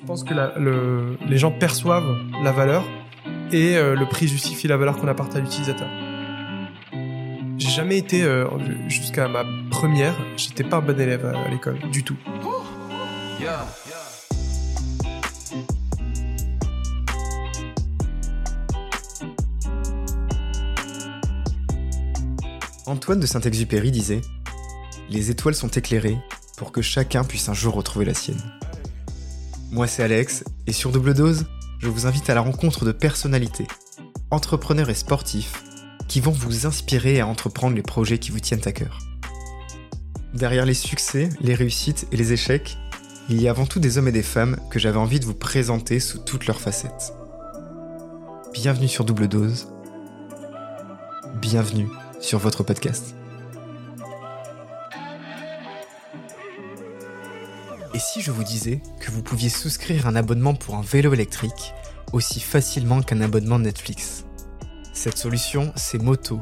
Je pense que les gens perçoivent la valeur et euh, le prix justifie la valeur qu'on apporte à l'utilisateur. J'ai jamais été, euh, jusqu'à ma première, j'étais pas un bon élève à l'école, du tout. Antoine de Saint-Exupéry disait Les étoiles sont éclairées pour que chacun puisse un jour retrouver la sienne. Moi, c'est Alex, et sur Double Dose, je vous invite à la rencontre de personnalités, entrepreneurs et sportifs, qui vont vous inspirer à entreprendre les projets qui vous tiennent à cœur. Derrière les succès, les réussites et les échecs, il y a avant tout des hommes et des femmes que j'avais envie de vous présenter sous toutes leurs facettes. Bienvenue sur Double Dose. Bienvenue sur votre podcast. Si je vous disais que vous pouviez souscrire un abonnement pour un vélo électrique aussi facilement qu'un abonnement Netflix? Cette solution, c'est Moto,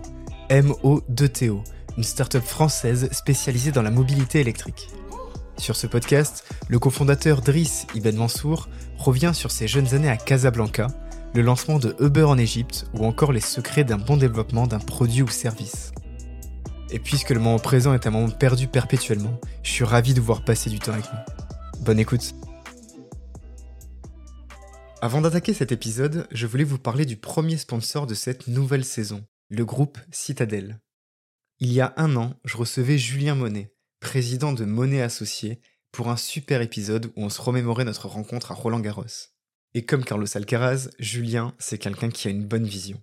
M-O-2-T-O, une start-up française spécialisée dans la mobilité électrique. Sur ce podcast, le cofondateur Driss Ibn Mansour revient sur ses jeunes années à Casablanca, le lancement de Uber en Égypte ou encore les secrets d'un bon développement d'un produit ou service. Et puisque le moment présent est un moment perdu perpétuellement, je suis ravi de vous voir passer du temps avec nous. Bonne écoute. Avant d'attaquer cet épisode, je voulais vous parler du premier sponsor de cette nouvelle saison, le groupe Citadel. Il y a un an, je recevais Julien Monet, président de Monet Associés, pour un super épisode où on se remémorait notre rencontre à Roland Garros. Et comme Carlos Alcaraz, Julien, c'est quelqu'un qui a une bonne vision.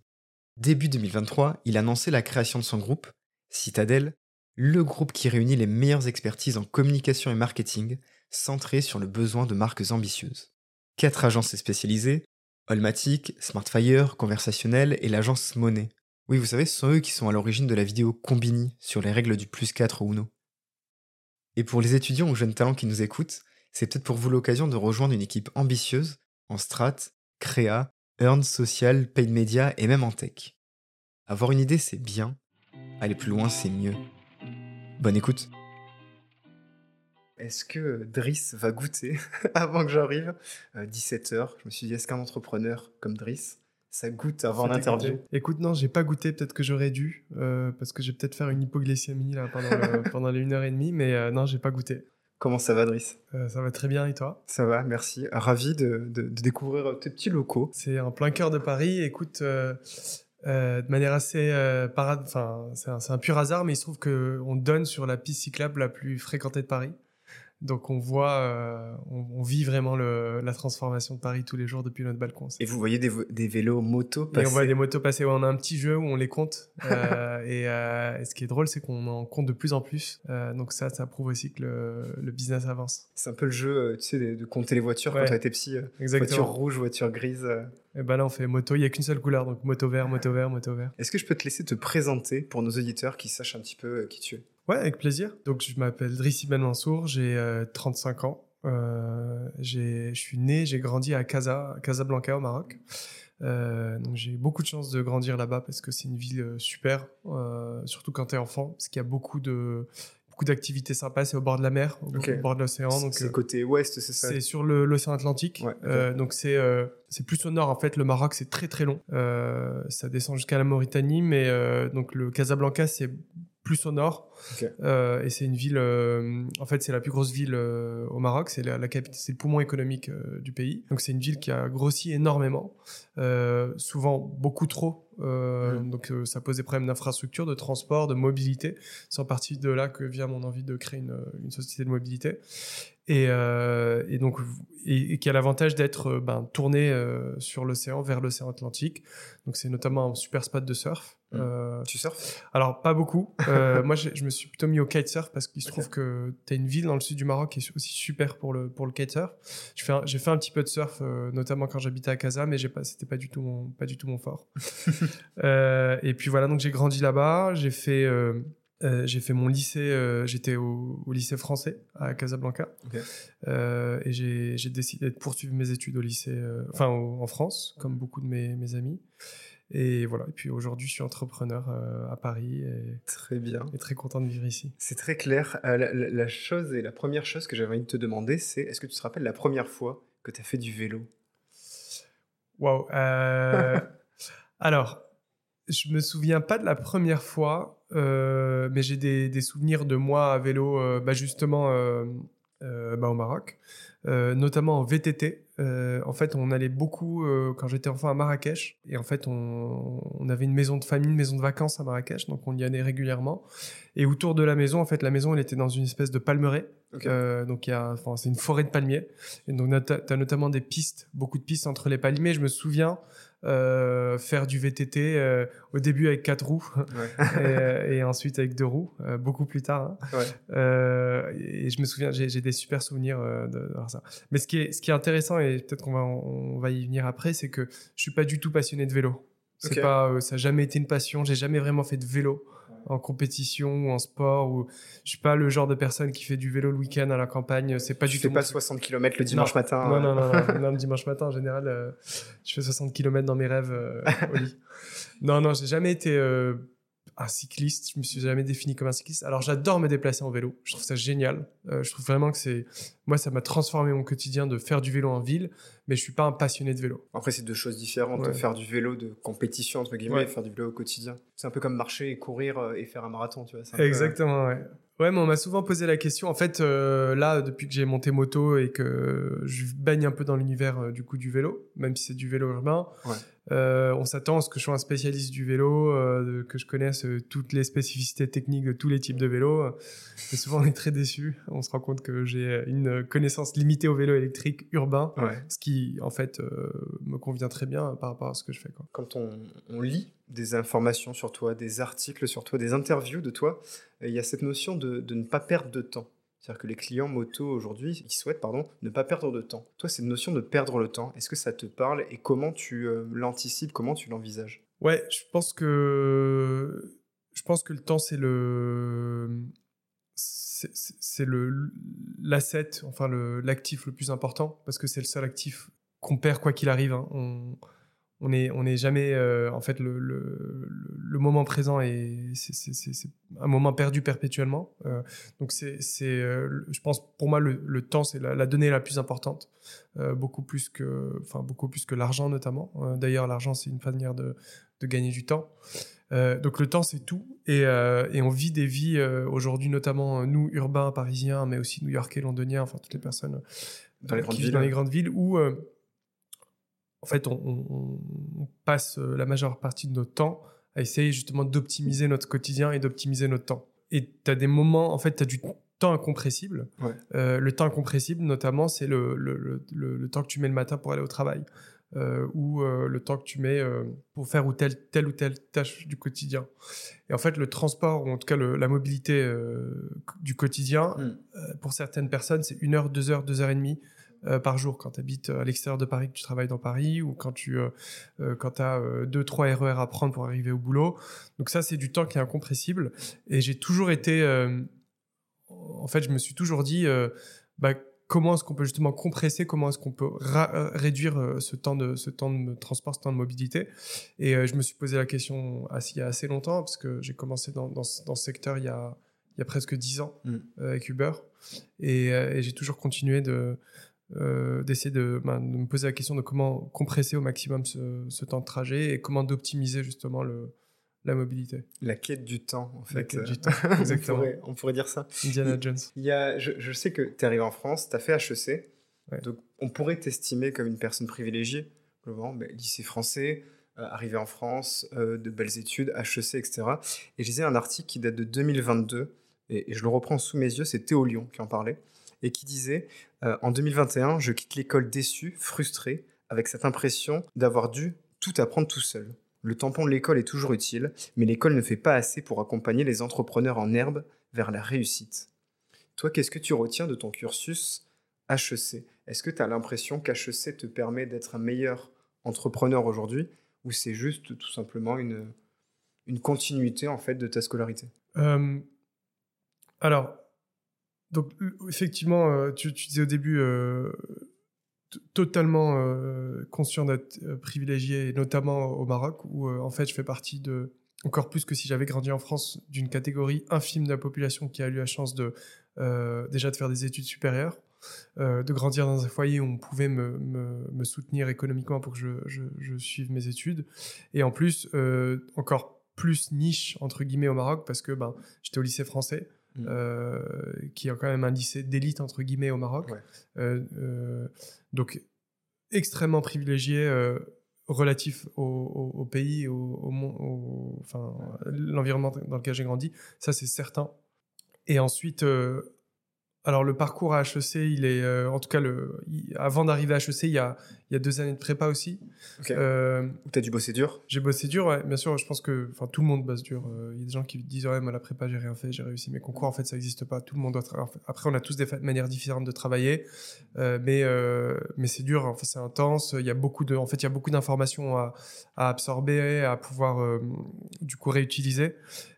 Début 2023, il annonçait la création de son groupe, Citadel, le groupe qui réunit les meilleures expertises en communication et marketing, centré sur le besoin de marques ambitieuses. Quatre agences spécialisées, Allmatic, Smartfire, Conversationnel et l'agence Monet. Oui, vous savez, ce sont eux qui sont à l'origine de la vidéo Combini sur les règles du plus 4 ou Uno. Et pour les étudiants ou jeunes talents qui nous écoutent, c'est peut-être pour vous l'occasion de rejoindre une équipe ambitieuse en strat, créa, earn, social, paid media et même en tech. Avoir une idée, c'est bien. Aller plus loin, c'est mieux. Bonne écoute. Est-ce que Driss va goûter avant que j'arrive? 17h. Je me suis dit, est-ce qu'un entrepreneur comme Driss, ça goûte avant l'interview? Écoute, non, j'ai pas goûté. Peut-être que j'aurais dû, euh, parce que je vais peut-être faire une hypoglycémie là, pendant, le- pendant les une heure et demie, mais euh, non, j'ai pas goûté. Comment ça va, Driss? Euh, ça va très bien, et toi? Ça va, merci. Ravi de, de- de découvrir euh, tes petits locaux. C'est en plein cœur de Paris. Écoute, euh, euh, de manière assez euh, parade, enfin, c'est un, un pur hasard, mais il se trouve que on donne sur la piste cyclable la plus fréquentée de Paris. Donc on voit, euh, on, on vit vraiment le- la transformation de Paris tous les jours depuis notre balcon. Et vous voyez des, vélos moto Et passer on voit des motos passer. Ouais, on a un petit jeu où on les compte. Euh, et, euh, et ce qui est drôle, c'est qu'on en compte de plus en plus. Donc ça, ça prouve aussi que le, le business avance. C'est un peu le jeu, tu sais, de, de compter les voitures Ouais. quand t'étais petit. euh, Voiture rouge, voiture grise. Et ben là, on fait moto. Il y a qu'une seule couleur, donc moto vert, moto vert, moto vert. Est-ce que je peux te laisser te présenter pour nos auditeurs qui sachent un petit peu qui tu es? Ouais, avec plaisir. Donc, je m'appelle Drissi Ben Mansour, j'ai euh, 35 ans. Euh, j'ai- je suis né, j'ai grandi à Casa, Casablanca au Maroc. Euh, donc j'ai beaucoup de chance de grandir là-bas parce que c'est une ville euh, super, euh, surtout quand t'es enfant, parce qu'il y a beaucoup de beaucoup d'activités sympas. C'est au bord de la mer, au, bord de l'océan. Donc C'est euh, côté ouest, c'est ça? c'est sur l'océan Atlantique. Ouais, ok. Euh, donc c'est euh, c'est plus au nord en fait. Le Maroc c'est très très long. Euh, ça descend jusqu'à la Mauritanie, mais euh, donc le Casablanca c'est plus au nord. Euh, et c'est une ville. euh, en fait c'est la plus grosse ville euh, au Maroc. C'est la, la c'est le poumon économique euh, du pays. Donc c'est une ville qui a grossi énormément, euh, souvent beaucoup trop. Euh. Donc euh, ça pose des problèmes d'infrastructure, de transport, de mobilité. C'est en partie de là que vient mon envie de créer une, une société de mobilité. Et, euh, et donc et, et qui a l'avantage d'être ben, tourné sur l'océan vers l'océan Atlantique. Donc c'est notamment un super spot de surf. Mm. Euh, Tu surfes? alors pas beaucoup. Moi je, je me suis plutôt mis au kitesurf parce qu'il se trouve que tu as une ville dans le sud du Maroc qui est aussi super pour le pour le kitesurf. J'ai fait un, j'ai fait un petit peu de surf notamment quand j'habitais à Casa mais pas c'était pas du tout mon pas du tout mon fort. Euh, et puis voilà donc j'ai grandi là-bas, j'ai fait euh, euh, j'ai fait mon lycée, j'étais au, au lycée français à Casablanca. Et j'ai décidé de poursuivre mes études au lycée, enfin au- en France, comme beaucoup de mes, mes amis. Et voilà. Et puis aujourd'hui, je suis entrepreneur euh, à Paris et, Très bien. et très content de vivre ici. C'est très clair. Euh, la, la- la chose et la première chose que j'avais envie de te demander, c'est est-ce que tu te rappelles la première fois que tu as fait du vélo? Waouh. Euh, alors, je me souviens pas de la première fois, euh, mais j'ai des, souvenirs de moi à vélo, euh, bah justement bah au Maroc, notamment en VTT. en fait, on allait beaucoup quand j'étais enfant à Marrakech, et en fait, on, on, avait une maison de famille, une maison de vacances à Marrakech, donc on y allait régulièrement. Et autour de la maison, en fait, la maison, elle était dans une espèce de palmeraie. Euh, donc, c'est une forêt de palmiers. Et donc, tu as notamment des pistes, beaucoup de pistes entre les palmiers. Je me souviens euh, faire du VTT euh, au début avec quatre roues et, ensuite avec deux roues, beaucoup plus tard. Hein. Ouais. et je me souviens, j'ai des super souvenirs de, de, ça. Mais ce qui est, ce qui est intéressant, et peut-être qu'on va, on va y venir après, c'est que je suis pas du tout passionné de vélo. C'est pas, ça n'a jamais été une passion. J'ai jamais vraiment fait de vélo en compétition ou en sport ou je suis pas le genre de personne qui fait du vélo le week-end à la campagne c'est pas du tout fais pas 60 km le dimanche matin non, non, non, non, le dimanche matin en général euh, je fais 60 km dans mes rêves euh, au lit. Non non j'ai jamais été euh, un cycliste. Je me suis jamais défini comme un cycliste. Alors j'adore me déplacer en vélo. Je trouve ça génial. Euh, je trouve vraiment que c'est moi ça m'a transformé mon quotidien de faire du vélo en ville. Mais je suis pas un passionné de vélo. Après c'est deux choses différentes. Faire du vélo de compétition entre guillemets, et faire du vélo au quotidien. C'est un peu comme marcher et courir euh, et faire un marathon, tu vois. Exactement. Ouais. Ouais, mais on m'a souvent posé la question. En fait, euh, là, depuis que j'ai monté moto et que je baigne un peu dans l'univers du coup du vélo, même si c'est du vélo urbain, ouais. Euh, on s'attend à ce que je sois un spécialiste du vélo, euh, que je connaisse euh, toutes les spécificités techniques de tous les types de vélos. Mais souvent, on est très déçu. On se rend compte que j'ai une connaissance limitée au vélo électrique urbain, ce qui, en fait, me convient très bien par rapport à ce que je fais. Quoi. Quand on, on, lit des informations sur toi, des articles sur toi, des interviews de toi, il y a cette notion de, de ne pas perdre de temps. C'est-à-dire que les clients moto aujourd'hui, ils souhaitent pardon, ne pas perdre de temps. Toi, cette notion de perdre le temps, est-ce que ça te parle et comment tu euh, l'anticipes, comment tu l'envisages? Ouais, je pense que je pense que le temps c'est le c'est le l'asset, enfin l'actif le, plus important parce que c'est le seul actif qu'on perd quoi qu'il arrive. Hein. On est on n'est jamais euh, en fait le, le, le, moment présent et c'est un moment perdu perpétuellement. Euh, donc c'est c'est euh, je pense pour moi le, le temps c'est la, la, donnée la plus importante beaucoup plus que enfin beaucoup plus que l'argent notamment. D'ailleurs l'argent c'est une manière de de gagner du temps. Donc le temps c'est tout. Et, et on vit des vies aujourd'hui notamment nous urbains parisiens mais aussi new-yorkais londoniens enfin toutes les personnes dans les grandes villes dans les grandes villes où en fait, on, passe euh, la majeure partie de notre temps à essayer justement d'optimiser notre quotidien et d'optimiser notre temps. Et tu as des moments, en fait, tu as du temps incompressible. Euh, le temps incompressible, notamment, c'est le, le, temps que tu mets le matin pour aller au travail. Euh, ou le temps que tu mets pour faire ou telle, telle ou telle tâche du quotidien. Et en fait, le transport, ou en tout cas la mobilité du quotidien, mm. pour certaines personnes, c'est une heure, deux heures, deux heures et demie euh, par jour quand tu habites euh, à l'extérieur de Paris, que tu travailles dans Paris, ou quand tu euh, quand as deux trois RER à prendre pour arriver au boulot. Donc ça, c'est du temps qui est incompressible. Et j'ai toujours été, en fait, je me suis toujours dit, bah, comment est-ce qu'on peut justement compresser, comment est-ce qu'on peut réduire ce temps de ce temps de transport, ce temps de mobilité. Et je me suis posé la question il y a assez longtemps parce que j'ai commencé dans, dans, ce secteur il y a il y a presque dix ans mmh. avec Uber et, et j'ai toujours continué de euh, d'essayer ben, de, me poser la question de comment compresser au maximum ce, temps de trajet et comment d'optimiser justement le, la mobilité. La quête du temps, en fait. La quête du temps, exactement. on, pourrait, dire ça. Indiana Jones. Il y a, je, sais que tu es arrivé en France, tu as fait HEC, donc on pourrait t'estimer comme une personne privilégiée, ben, lycée français, euh, arrivé en France, euh, de belles études, HEC, etc. Et je lisais un article qui date de 2022, et, et je le reprends sous mes yeux, c'est Théo Lyon qui en parlait et qui disait euh, En 2021, je quitte l'école déçu, frustré, avec cette impression d'avoir dû tout apprendre tout seul. Le tampon de l'école est toujours utile, mais l'école ne fait pas assez pour accompagner les entrepreneurs en herbe vers la réussite. Toi, qu'est-ce que tu retiens de ton cursus HEC Est-ce que tu as l'impression qu'HEC te permet d'être un meilleur entrepreneur aujourd'hui ou c'est juste tout simplement une, une continuité en fait de ta scolarité? Euh, Alors, donc, effectivement, euh, tu, disais au début, euh, totalement euh, conscient d'être privilégié, notamment au Maroc, où en fait, je fais partie de, encore plus que si j'avais grandi en France, d'une catégorie infime de la population qui a eu la chance de déjà de faire des études supérieures. de grandir dans un foyer où on pouvait me, soutenir économiquement pour que je, je, suive mes études. Et en plus, encore plus niche, entre guillemets, au Maroc, parce que ben, j'étais au lycée français. Mm. qui est quand même un lycée d'élite entre guillemets au Maroc. donc extrêmement privilégié relatif au, pays, au, au, enfin, l'environnement dans lequel j'ai grandi. Ça, c'est certain. Et ensuite, euh, alors le parcours à HEC, il est, euh, en tout cas, le, avant d'arriver à HEC, il y, a, y a deux années de prépa aussi. Euh, tu as dû bosser dur J'ai bossé dur, ouais. Bien sûr, je pense que tout le monde bosse dur. Euh, il y a des gens qui disent, ouais, moi, la prépa, j'ai rien fait, j'ai réussi mes concours. En fait, ça n'existe pas. Tout le monde doit Après, on a tous des manières différentes de travailler. mais mais c'est dur, enfin, c'est intense. Il y a beaucoup de, en fait, il y a beaucoup d'informations à, à, absorber, à pouvoir, du coup, réutiliser.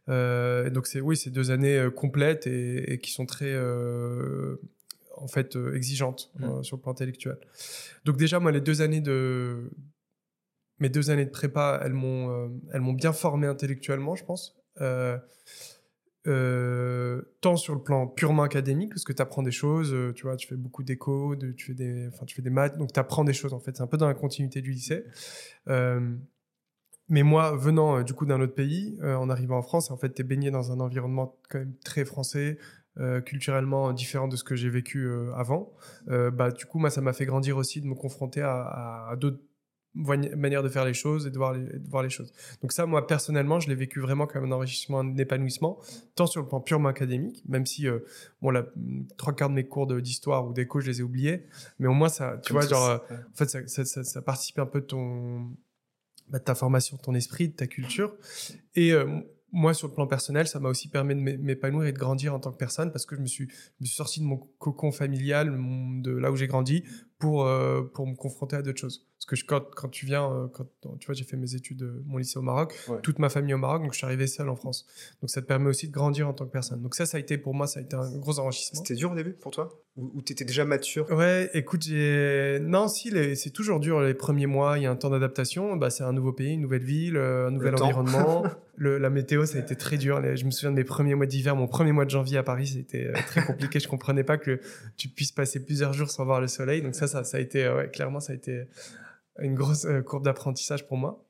Euh, donc c'est oui, c'est deux années euh, complètes et, qui sont très euh, en fait exigeantes mmh. sur le plan intellectuel. Donc déjà moi les deux années de mes deux années de prépa, elles m'ont elles m'ont bien formé intellectuellement, je pense. tant sur le plan purement académique, parce que tu apprends des choses, tu vois, tu fais beaucoup d'écho, tu fais des, enfin, tu fais des maths, donc tu apprends des choses en fait. C'est un peu dans la continuité du lycée. Mais moi, venant euh, du coup d'un autre pays, euh, en arrivant en France, en fait, tu es baigné dans un environnement quand même très français, euh, culturellement différent de ce que j'ai vécu avant. bah, du coup, moi, ça m'a fait grandir aussi de me confronter à, à, d'autres manières de faire les choses et de voir les, de voir les choses. Donc ça, moi, personnellement, je l'ai vécu vraiment comme un enrichissement, un épanouissement, tant sur le plan purement académique, même si, bon, la trois quarts de mes cours d'histoire ou d'éco, je les ai oubliés, mais au moins, ça, tu vois, genre, en fait, ça, ça, ça, ça participe un peu de ton bah, ta formation, de ton esprit, de ta culture. Et euh, moi, sur le plan personnel, ça m'a aussi permis de m'épanouir et de grandir en tant que personne parce que je me suis, sorti de mon cocon familial, de là où j'ai grandi, pour, euh, pour me confronter à d'autres choses. Parce que je, quand, quand, tu viens, euh, quand, tu vois, j'ai fait mes études, euh, mon lycée au Maroc, toute ma famille au Maroc, donc je suis arrivé seul en France. Donc ça te permet aussi de grandir en tant que personne. Donc ça, ça a été pour moi, ça a été un gros enrichissement. C'était dur au début pour toi? Ou, tu étais déjà mature? Ouais, écoute, j'ai. Non, si, c'est toujours dur les premiers mois, il y a un temps d'adaptation. Bah, c'est un nouveau pays, une nouvelle ville, un nouvel environnement. Le, la météo, ça a été très dur. Je me souviens de mes premiers mois d'hiver, mon premier mois de janvier à Paris, c'était très compliqué. je comprenais pas que tu puisses passer plusieurs jours sans voir le soleil. Donc ça, ça, a été, euh, ouais, clairement, ça a été une grosse euh, courbe d'apprentissage pour moi.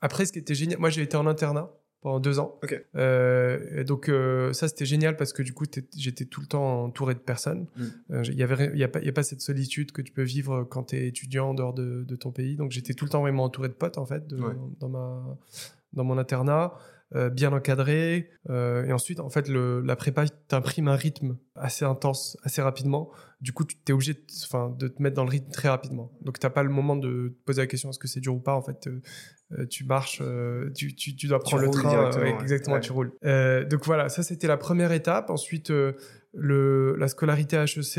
Après, ce qui était génial, moi j'ai été en internat pendant deux ans. Euh, donc ça c'était génial parce que du coup j'étais tout le temps entouré de personnes. Mm. Il y avait il y a pas y a pas cette solitude que tu peux vivre quand tu es étudiant en dehors de, de ton pays. Donc j'étais tout le temps vraiment entouré de potes en fait dans ma dans mon internat. Bien encadré. Et ensuite, en fait, le, la prépa t'imprime un rythme assez intense, assez rapidement. Du coup, tu es obligé de, de te mettre dans le rythme très rapidement. Donc, tu n'as pas le moment de te poser la question est-ce que c'est dur ou pas. En fait, euh, tu marches, tu, tu, tu, dois prendre le train. exactement, tu roules. donc voilà, ça c'était la première étape. Ensuite, le, la scolarité à HEC,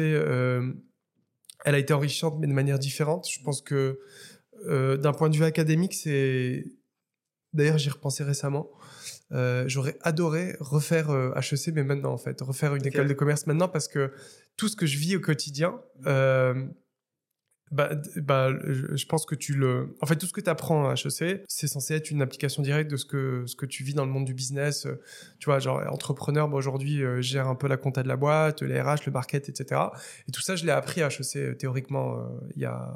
elle a été enrichissante, mais de manière différente. Je pense que d'un point de vue académique, c'est. D'ailleurs, j'y repensé récemment. Euh, j'aurais adoré refaire HEC, euh, mais maintenant, en fait, refaire une école de commerce maintenant parce que tout ce que je vis au quotidien, euh, bah, bah, je pense que tu le. En fait, tout ce que tu apprends à HEC, c'est censé être une application directe de ce que, ce que tu vis dans le monde du business. Tu vois, genre, entrepreneur, bah, aujourd'hui, gère un peu la compta de la boîte, les RH, le market, etc. Et tout ça, je l'ai appris à HEC théoriquement il, y a,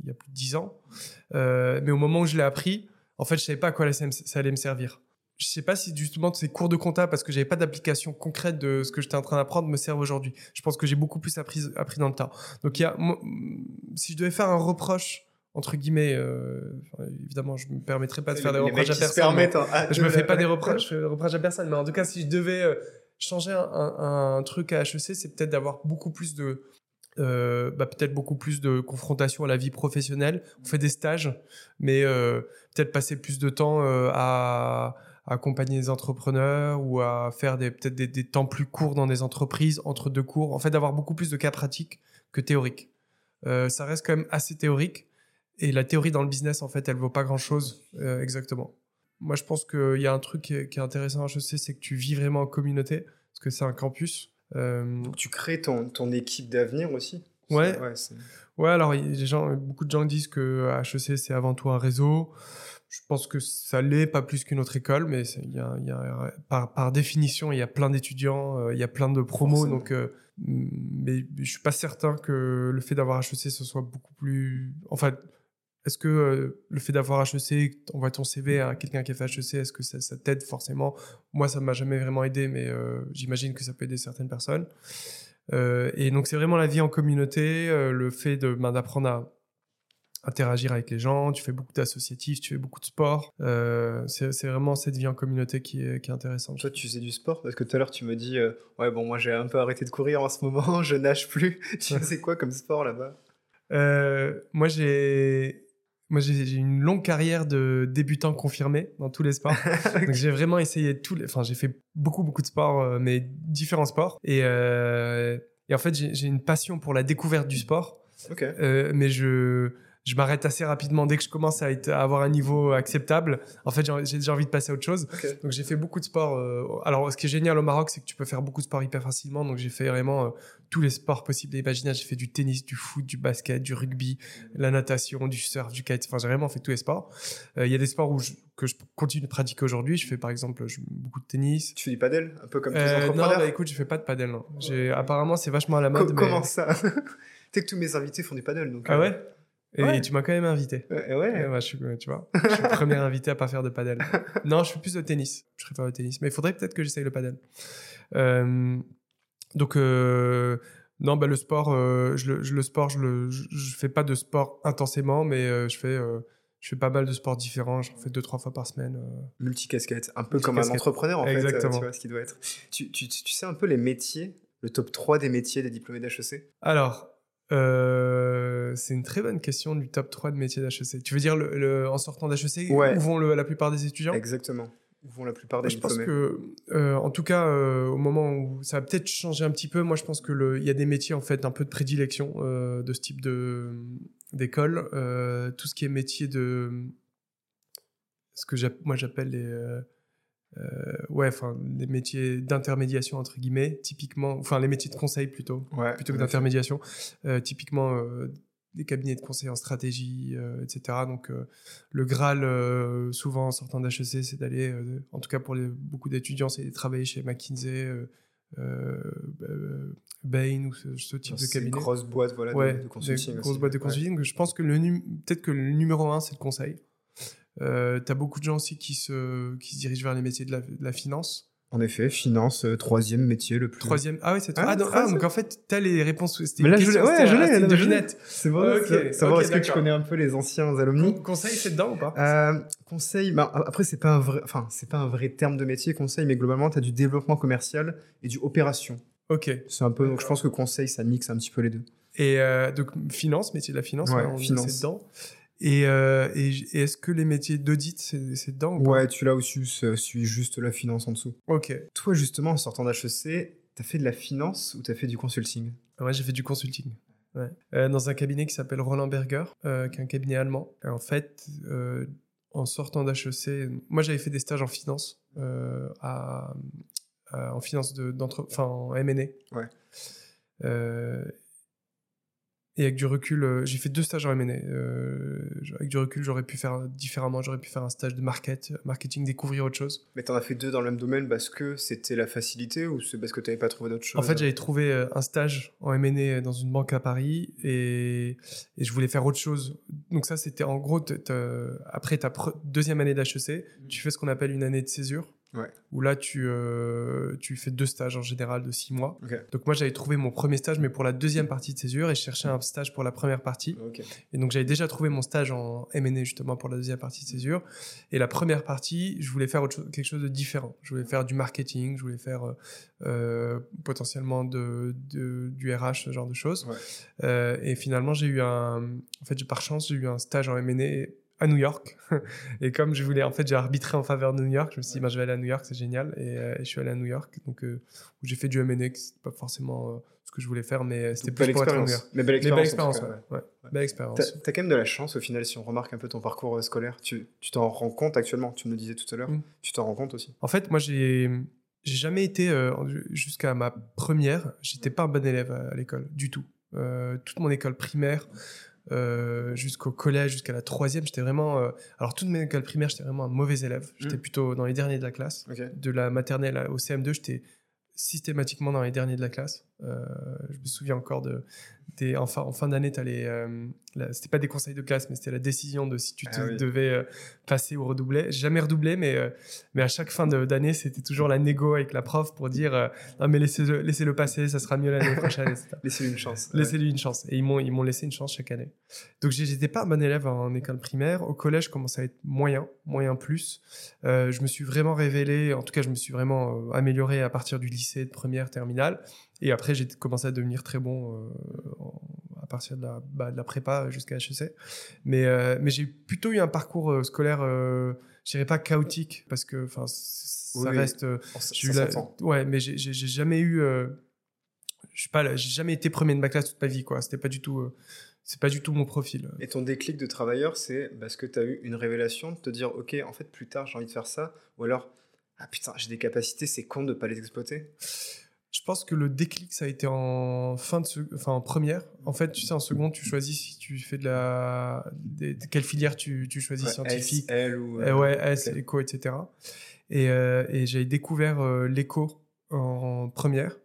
il y a plus de 10 ans. mais au moment où je l'ai appris, en fait, je savais pas à quoi ça allait me servir je sais pas si justement ces cours de compta, parce que j'avais pas d'application concrète de ce que j'étais en train d'apprendre, me servent aujourd'hui. Je pense que j'ai beaucoup plus appris, appris dans le temps. Donc, il y a, si je devais faire un reproche, entre guillemets, euh, évidemment, je me permettrais pas de faire des reproches à personne. Hein. je me fais pas des reproches, reproches à personne. Mais en tout cas, si je devais euh, changer un, un, truc à HEC, c'est peut-être d'avoir beaucoup plus de, euh, bah, peut-être beaucoup plus de confrontation à la vie professionnelle. On fait des stages, mais euh, peut-être passer plus de temps euh, à accompagner des entrepreneurs ou à faire des, peut-être des, temps plus courts dans des entreprises entre deux cours. En fait, d'avoir beaucoup plus de cas pratiques que théoriques. Euh, ça reste quand même assez théorique. Et la théorie dans le business, en fait, elle vaut pas grand-chose euh, exactement. Moi, je pense qu'il y a un truc qui est, intéressant à HEC, c'est que tu vis vraiment en communauté, parce que c'est un campus. Euh, tu crées ton, ton équipe d'avenir aussi Ouais. Ouais, alors gens, beaucoup de gens disent que HEC c'est avant tout un réseau. Je pense que ça l'est pas plus qu'une autre école, mais y a, y a- par, par définition il y a plein d'étudiants, euh, il y a plein de promos, Forcément. donc euh, mais je suis pas certain que le fait d'avoir HEC ce soit beaucoup plus. Enfin, est-ce que euh, le fait d'avoir HEC, envoie ton CV à quelqu'un qui a fait HEC, est-ce que ça, ça t'aide forcément? Moi, ça m'a jamais vraiment aidé, mais j'imagine que ça peut aider certaines personnes. Et donc, c'est vraiment la vie en communauté, le fait de, ben, d'apprendre à interagir avec les gens. Tu fais beaucoup d'associatifs, tu fais beaucoup de sport. Euh, c'est, vraiment cette vie en communauté qui est, qui est intéressante. Toi, tu faisais du sport Parce que tout à l'heure, tu me dis euh, Ouais, bon, moi, j'ai un peu arrêté de courir en ce moment, je nage plus. tu faisais quoi comme sport là-bas? Euh, moi, j'ai. Moi, j'ai j'ai une longue carrière de débutant confirmé dans tous les sports. Donc, j'ai vraiment essayé tous les. Enfin, j'ai fait beaucoup, beaucoup de sports, mais différents sports. Et, et en fait, j'ai une passion pour la découverte du sport. Ok. Euh, mais je, je m'arrête assez rapidement dès que je commence à, être, à avoir un niveau acceptable. En fait, j'ai déjà envie de passer à autre chose. Donc j'ai fait beaucoup de sport. euh, alors ce qui est génial au Maroc, c'est que tu peux faire beaucoup de sport hyper facilement. Donc j'ai fait vraiment euh, tous les sports possibles et imaginables. J'ai fait du tennis, du foot, du basket, du rugby, la natation, du surf, du kite. Enfin j'ai vraiment fait tous les sports. Euh, Il y a des sports où je- que je continue de pratiquer aujourd'hui. Je fais par exemple je- beaucoup de tennis. Tu fais du padel Un peu comme tous les Euh, non, entrepreneurs bah écoute, je fais pas de padel. non. J'ai apparemment c'est vachement à la Co- mode. mais- Comment ça? Tu sais que tous mes invités font du padel. Donc, Ah euh, ouais? Et Ouais. tu m'as quand même invité. Ouais, ouais. Ouais, bah, je suis, tu vois, je suis le premier invité à pas faire de padel. Non, je fais plus de tennis. Je préfère le tennis. Mais il faudrait peut-être que j'essaye le padel. Euh, donc, euh, non, bah, le sport, euh, je, le, je- le sport, je, le, je, je fais pas de sport intensément, mais euh, je fais, euh, je fais pas mal de sports différents. J'en fais deux, trois fois par semaine. euh. Multicasquette, un peu comme un entrepreneur en fait, euh, tu vois ce qui doit être. Tu, tu, tu sais un peu les métiers, le top 3 des métiers des diplômés d'HEC Alors, euh, c'est une très bonne question du top 3 de métiers d'HEC. Tu veux dire, le, le- en sortant d'HEC, Ouais. où vont le- la plupart des étudiants? Exactement. Où vont la plupart des je pense que, euh, en tout cas, euh, au moment où ça a peut-être changé un petit peu, moi, je pense que le- il y a des métiers en fait un peu de prédilection de ce type de d'école. Tout ce qui est métier de ce que moi j'appelle les ouais, enfin les métiers d'intermédiation entre guillemets, typiquement, enfin les métiers de conseil plutôt Ouais, plutôt que d'intermédiation. Euh, typiquement, euh, des cabinets de conseil en stratégie, euh, etc. Donc, euh, le Graal, euh, souvent en sortant d'HEC, c'est d'aller, euh, en tout cas pour les, beaucoup d'étudiants, c'est de travailler chez McKinsey, euh, euh, euh, Bain ou ce, ce type de cabinet. grosses boîtes voilà, de- ouais, de, consulting. des aussi. grosses boîtes de Ouais. consulting. Je pense que le peut-être que le numéro un, c'est le conseil. Euh, T'as beaucoup de gens aussi qui se, qui se dirigent vers les métiers de la, de la finance. En effet, finance, euh, troisième métier le plus. Troisième. Ah ouais, c'est Ah, ah, non, ah, ça. donc en fait, t'as les réponses. C'était Mais là, je question, l'ai- ouais, je l'ai, ah, je devinette. C'est bon, Ok, ça- savoir ok, est-ce que tu connais un peu les anciens alumni Con- Conseil, c'est dedans ou pas? Euh, conseil, bah, après c'est pas un vrai, enfin c'est pas un vrai terme de métier conseil, mais globalement tu as du développement commercial et du opération. Ok. C'est un peu, donc je pense que conseil ça mixe un petit peu les deux. Et euh, donc, finance, métier de la finance, Ouais, on- finance. c'est dedans. Et, euh, et, est-ce que les métiers d'audit, c'est dedans ou pas? Ouais, tu l'as aussi, c'est suis juste la finance en dessous. Ok. Toi justement en sortant d'HEC, t'as fait de la finance ou t'as fait du consulting? Moi, j'ai fait du consulting. Ouais. Euh, dans un cabinet qui s'appelle Roland Berger, euh, qui est un cabinet allemand. Et en fait, en sortant d'HEC, moi j'avais fait des stages en finance, à, à- en finance de- d'entre, enfin en M&A. Ouais. Euh, et avec du recul, euh, j'ai fait deux stages en M&A. Euh, avec du recul, j'aurais pu faire différemment. J'aurais pu faire un stage de market, marketing, découvrir autre chose. Mais t'en as fait deux dans le même domaine parce que c'était la facilité ou c'est parce que t'avais pas trouvé d'autre chose En fait, j'avais trouvé euh, un stage en M&A dans une banque à Paris et, et je voulais faire autre chose. Donc ça, c'était en gros, après ta pre- deuxième année d'HEC, tu fais ce qu'on appelle une année de césure. Ouais. Où là, tu, euh, tu fais deux stages en général de six mois. Donc moi, j'avais trouvé mon premier stage, mais pour la deuxième partie de césure, et je cherchais un stage pour la première partie. Et donc j'avais déjà trouvé mon stage en M&A justement pour la deuxième partie de césure. Et la première partie, je voulais faire autre chose, quelque chose de différent. Je voulais faire du marketing, je voulais faire euh, euh, potentiellement de, de- du RH, ce genre de choses. Ouais. Euh, et finalement, j'ai eu un, en fait, par chance, j'ai eu un stage en M&A à New York. et comme je voulais, en fait, j'ai arbitré en faveur de New York. Je me suis dit, bah, je vais aller à New York, c'est génial. Et, euh, et je suis allé à New York, donc euh, où j'ai fait du M&A, c'était pas forcément euh, ce que je voulais faire, mais c'était plus belle pour être à New expérience. York. Mais belle Mais belle expérience. expérience, ouais. ouais. Ouais. Belle expérience. T'as quand même de la chance au final si on remarque un peu ton parcours scolaire. Tu tu t'en rends compte actuellement, tu me le disais tout à l'heure. Mm. Tu t'en rends compte aussi. En fait, moi, j'ai j'ai jamais été jusqu'à ma première, j'étais pas un bon élève à, à l'école du tout. toute mon école primaire, jusqu'au collège, jusqu'à la troisième, j'étais vraiment. alors, toute mon école primaire, j'étais vraiment un mauvais élève. J'étais Mm. plutôt dans les derniers de la classe. De la maternelle au CM2, j'étais systématiquement dans les derniers de la classe. Euh, je me souviens encore de. Des, en fin, en fin d'année, tu euh, c'était pas des conseils de classe, mais c'était la décision de si tu te Ah oui. devais euh, passer ou redoubler. Jamais redoublé, mais, mais à chaque fin d'année, c'était toujours la négo avec la prof pour dire Non, mais laissez-le passer, ça sera mieux l'année prochaine. Laissez-lui une chance. Laissez-lui une chance. Et ils m'ont, laissé une chance chaque année. Donc, j'étais pas un bon élève en école primaire. Au collège, je commençais à être moyen, moyen plus. Je me suis vraiment révélé, en tout cas, je me suis vraiment amélioré à partir du lycée, de première, terminale. Et après, j'ai commencé à devenir très bon euh, en- à partir de la, bah, de la prépa jusqu'à HEC. Mais, euh, mais j'ai plutôt eu un parcours euh, scolaire, je dirais pas chaotique, parce que enfin, ça Oui, reste. j'ai eu la-. Ouais, mais j'ai jamais eu. je sais pas, j'ai jamais été premier de ma classe toute ma vie, quoi. C'était pas du tout. c'est pas du tout mon profil. Et ton déclic de travailleur, c'est parce que tu as eu une révélation de te dire, ok, en fait, plus tard, j'ai envie de faire ça, ou alors, ah putain, j'ai des capacités, c'est con de pas les exploiter? Je pense que le déclic, ça a été en fin de, sec- enfin en première. En fait, tu sais, en seconde, tu choisis si tu fais de la, de quelle filière tu, tu choisis Ouais, scientifique, S, L ou. Euh, ouais, S, éco, etc. Et, euh, et j'ai découvert euh, l'éco en première.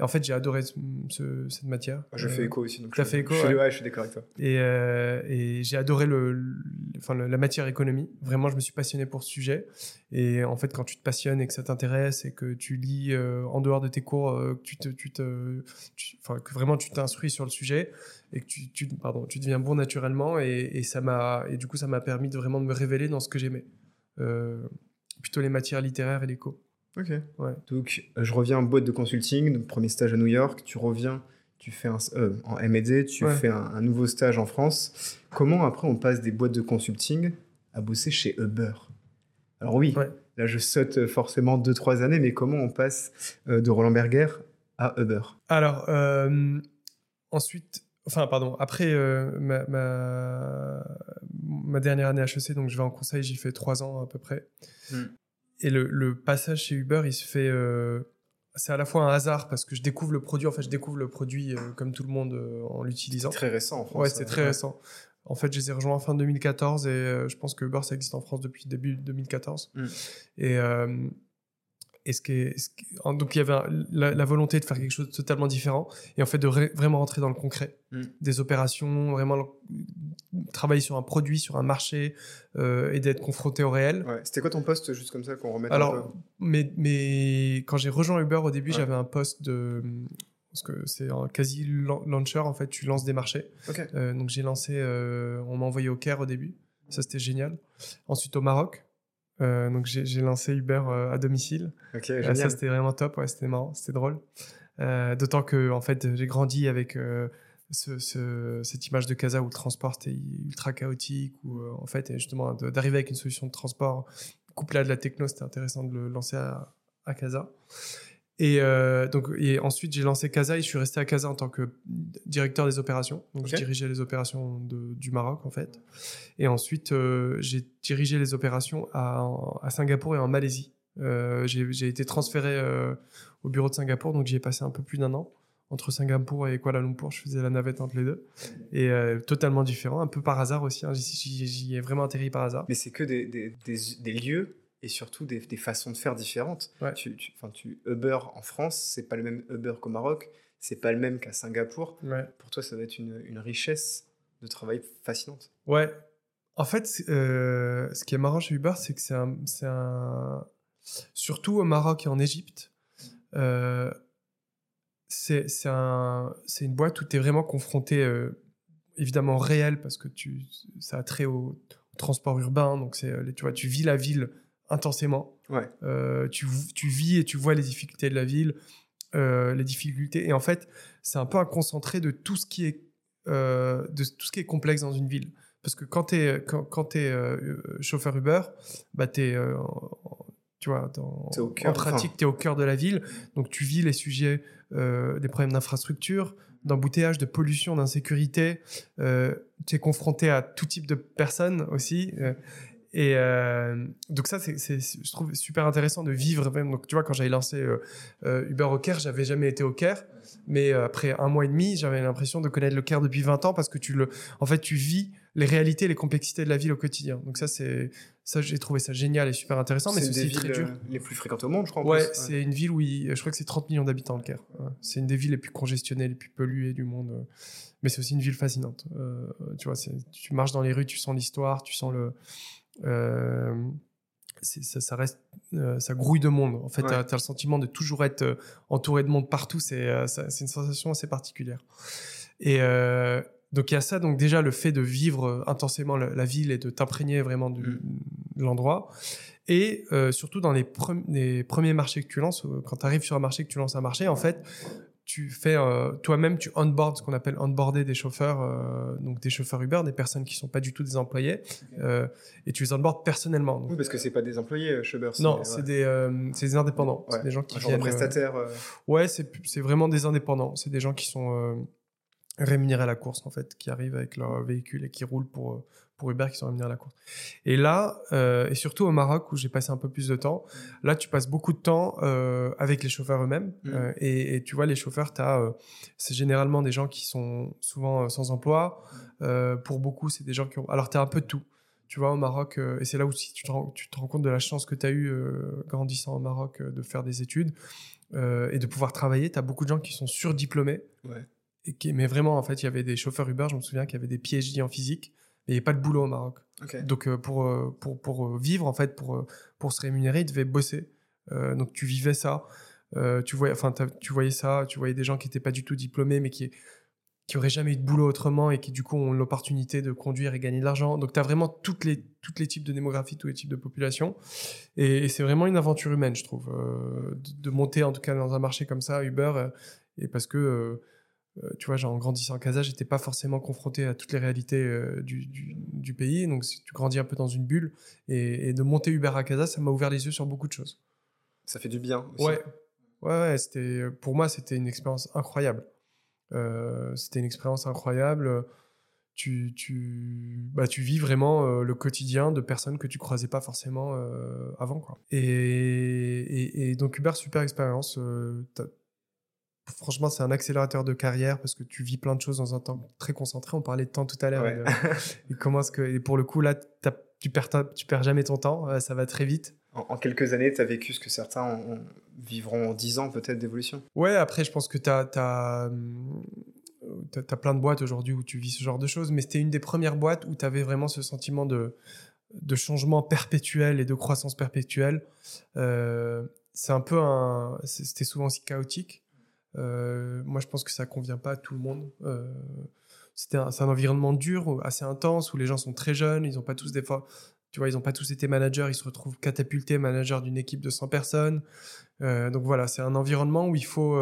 Et en fait, j'ai adoré ce- ce- cette matière. Je Euh, fais écho aussi. donc je- fait écho, je, suis- ouais. ouais, je suis d'accord avec toi. Et, euh, et j'ai adoré le, le- enfin, le- la matière économie. Vraiment, je me suis passionné pour ce sujet. Et en fait, quand tu te passionnes et que ça t'intéresse et que tu lis euh, en dehors de tes cours, euh, que tu te, tu te, tu- enfin, que vraiment tu t'instruis sur le sujet et que tu, tu, pardon, tu deviens bon naturellement. Et, et ça m'a, et du coup, ça m'a permis de vraiment de me révéler dans ce que j'aimais. Euh, plutôt les matières littéraires et l'éco. Ok. Ouais. Donc, euh, je reviens en boîte de consulting, donc premier stage à New York, tu reviens, tu fais un, euh, en M&D, tu Ouais. fais un, un nouveau stage en France. Comment après on passe des boîtes de consulting à bosser chez Uber? Alors oui, Ouais. là je saute forcément 2-3 années, mais comment on passe euh, de Roland Berger à Uber? Alors, euh, ensuite, enfin, pardon, après euh, ma, ma, ma dernière année HEC, donc je vais en conseil, j'y fais trois ans à peu près. Hmm. Et le, le passage chez Uber, il se fait. euh, c'est à la fois un hasard parce que je découvre le produit, en fait, je découvre le produit euh, comme tout le monde euh, en l'utilisant. Très récent en France. Ouais, euh, très récent. En fait, je les ai rejoints fin 2014 et euh, je pense que Uber, ça existe en France depuis début 2014. Mm. Et, et ce qui est, ce qui- en- donc, il y avait un- la, la volonté de faire quelque chose de totalement différent et en fait de ré- vraiment rentrer dans le concret Mm. des opérations, vraiment le- travailler sur un produit, sur un marché euh, et d'être confronté au réel. Ouais. C'était quoi ton poste, juste comme ça, qu'on remette un Alors, peu mais, mais quand j'ai rejoint Uber au début, Ouais. j'avais un poste de. Parce que c'est un quasi launcher, en fait, tu lances des marchés. Euh, donc j'ai lancé, euh, on m'a envoyé au Caire au début, ça c'était génial. Ensuite au Maroc, euh, donc j'ai lancé Uber euh, à domicile. Ok, Euh, ça c'était vraiment top, ouais, c'était marrant, c'était drôle. Euh, D'autant que en fait j'ai grandi avec euh, ce- ce- cette image de Casa où le transport était ultra chaotique, où en fait et justement d'arriver avec une solution de transport couplée à de la techno, c'était intéressant de le lancer à, à Casa. Et euh, donc et ensuite j'ai lancé Casa et je suis resté à Casa en tant que directeur des opérations. Donc je dirigeais les opérations de- du Maroc en fait. Et ensuite euh, j'ai dirigé les opérations à, à Singapour et en Malaisie. Euh, j'ai été transféré au bureau de Singapour, donc j'y ai passé un peu plus d'un an. Entre Singapour et Kuala Lumpur, je faisais la navette entre les deux. Et totalement différent, un peu par hasard aussi. hein. J'y- ai vraiment atterri par hasard. Mais c'est que des, des, des, des lieux et surtout des, des façons de faire différentes. Ouais. Tu, tu, tu Uber en France, c'est pas le même Uber qu'au Maroc, c'est pas le même qu'à Singapour. Ouais. Pour toi, ça va être une, une richesse de travail fascinante. Ouais. En fait, euh, ce qui est marrant chez Uber, c'est que c'est un, c'est un- Surtout au Maroc et en Égypte, euh, c'est c'est un, c'est une boîte où tu es vraiment confronté, euh, évidemment réel, parce que tu, ça a trait au, au transport urbain, donc c'est, euh, tu vois, tu vis la ville intensément. Ouais. Euh, tu, tu vis et tu vois les difficultés de la ville, euh, les difficultés. Et en fait, c'est un peu un concentré de tout ce qui est, euh, de tout ce qui est complexe dans une ville. Parce que quand tu es, quand, quand t'es, chauffeur Uber, bah, tu es, tu vois, dans, T'es au en cœur, pratique, tu es au cœur de la ville. Donc tu vis les sujets des problèmes d'infrastructure, d'embouteillage, de pollution, d'insécurité. Tu es confronté à tout type de personnes aussi. Et euh, donc ça, c'est, je trouve super intéressant de vivre même. Donc tu vois, quand j'avais lancé euh, euh, Uber au Caire, j'avais jamais été au Caire, mais après un mois et demi, j'avais l'impression de connaître le Caire depuis 20 ans parce que tu le, en fait, tu vis les réalités, les complexités de la ville au quotidien. Donc ça, c'est ça, j'ai trouvé ça génial et super intéressant, mais c'est une des aussi très villes dur. les plus fréquentes au monde, je crois. Ouais, c'est une ville où il- je crois que c'est 30 millions d'habitants le Caire. C'est une des villes les plus congestionnées, les plus polluées du monde. Mais c'est aussi une ville fascinante. Euh, tu vois, tu marches dans les rues, tu sens l'histoire, tu sens le. Euh, ça, ça reste, euh, ça grouille de monde. En fait, Ouais. tu as, le sentiment de toujours être euh, entouré de monde partout. C'est euh, une sensation assez particulière. Et donc il y a ça. Donc déjà le fait de vivre intensément la, la ville et de t'imprégner vraiment Mm. de l'endroit. Et surtout dans les, pre- les premiers marchés que tu lances, quand tu arrives sur un marché, que tu lances un marché, en fait, tu fais euh, toi-même, tu onboard ce qu'on appelle onboarder des chauffeurs, euh, donc des chauffeurs Uber, des personnes qui sont pas du tout des employés, euh, et tu les onboardes personnellement. Donc, Oui, parce que c'est pas des employés, Uber. non, ouais. c'est des, euh, c'est des indépendants, Ouais. c'est des gens qui un genre de viennent. prestataire. euh, Ouais, c'est vraiment des indépendants. C'est des gens qui sont rémunérés à la course, en fait, qui arrivent avec leur véhicule et qui roulent pour, pour Uber, qui sont rémunérés à la course. Et là, euh, et surtout au Maroc, où j'ai passé un peu plus de temps, là, tu passes beaucoup de temps euh, avec les chauffeurs eux-mêmes. Mhm. Euh, et, et tu vois, les chauffeurs, c'est généralement des gens qui sont souvent sans emploi. Pour beaucoup, c'est des gens qui ont... Alors, tu as un peu de tout. Tu vois, au Maroc, et c'est là aussi tu te, rends, tu te rends compte de la chance que tu as eue grandissant au Maroc de faire des études et de pouvoir travailler. Tu as beaucoup de gens qui sont surdiplômés. Ouais. Et qui, mais vraiment, en fait, il y avait des chauffeurs Uber, je me souviens, qui avaient des PhD en physique, mais il n'y avait pas de boulot au Maroc. Donc, euh, pour, euh, pour, pour euh, vivre, en fait, pour, pour se rémunérer, ils devaient bosser. Euh, donc, tu vivais ça. Euh, tu, voyais, enfin, tu voyais ça, tu voyais des gens qui n'étaient pas du tout diplômés, mais qui qui auraient jamais eu de boulot autrement et qui du coup ont l'opportunité de conduire et gagner de l'argent. Donc tu as vraiment toutes les, toutes les types de démographie, tous les types de population. Et, et c'est vraiment une aventure humaine, je trouve, de, de monter en tout cas dans un marché comme ça, Uber, et parce que, tu vois, genre, en grandissant à Casa, j'étais pas forcément confronté à toutes les réalités euh, du, du, du pays. Donc tu grandis un peu dans une bulle, et, et de monter Uber à Casa, ça m'a ouvert les yeux sur beaucoup de choses. Ça fait du bien aussi. Ouais, ouais, ouais c'était, pour moi, c'était une expérience incroyable. Euh, c'était une expérience incroyable. Tu, tu, bah, tu vis vraiment euh, le quotidien de personnes que tu croisais pas forcément euh, avant. Quoi. Et, et, et donc, Uber, super expérience. Franchement, c'est un accélérateur de carrière parce que tu vis plein de choses dans un temps très concentré. On parlait de temps tout à l'heure. Ouais. et comment est-ce que, et pour le coup, là, tu perds, tu perds jamais ton temps. euh, ça va très vite. En, en quelques années, tu as vécu ce que certains ont- ont- vivront en 10 ans peut-être d'évolution. Ouais, après, je pense que tu as, hum, plein de boîtes aujourd'hui où tu vis ce genre de choses, mais c'était une des premières boîtes où tu avais vraiment ce sentiment de, de changement perpétuel et de croissance perpétuelle. Euh, c'est un peu un. C'était souvent aussi chaotique. Euh, moi, je pense que ça convient pas à tout le monde. Euh, c'est un environnement dur, assez intense, où les gens sont très jeunes, ils n'ont pas tous des fois. Tu vois, ils n'ont pas tous été managers, ils se retrouvent catapultés managers d'une équipe de 100 personnes. Euh, donc voilà, c'est un environnement où il faut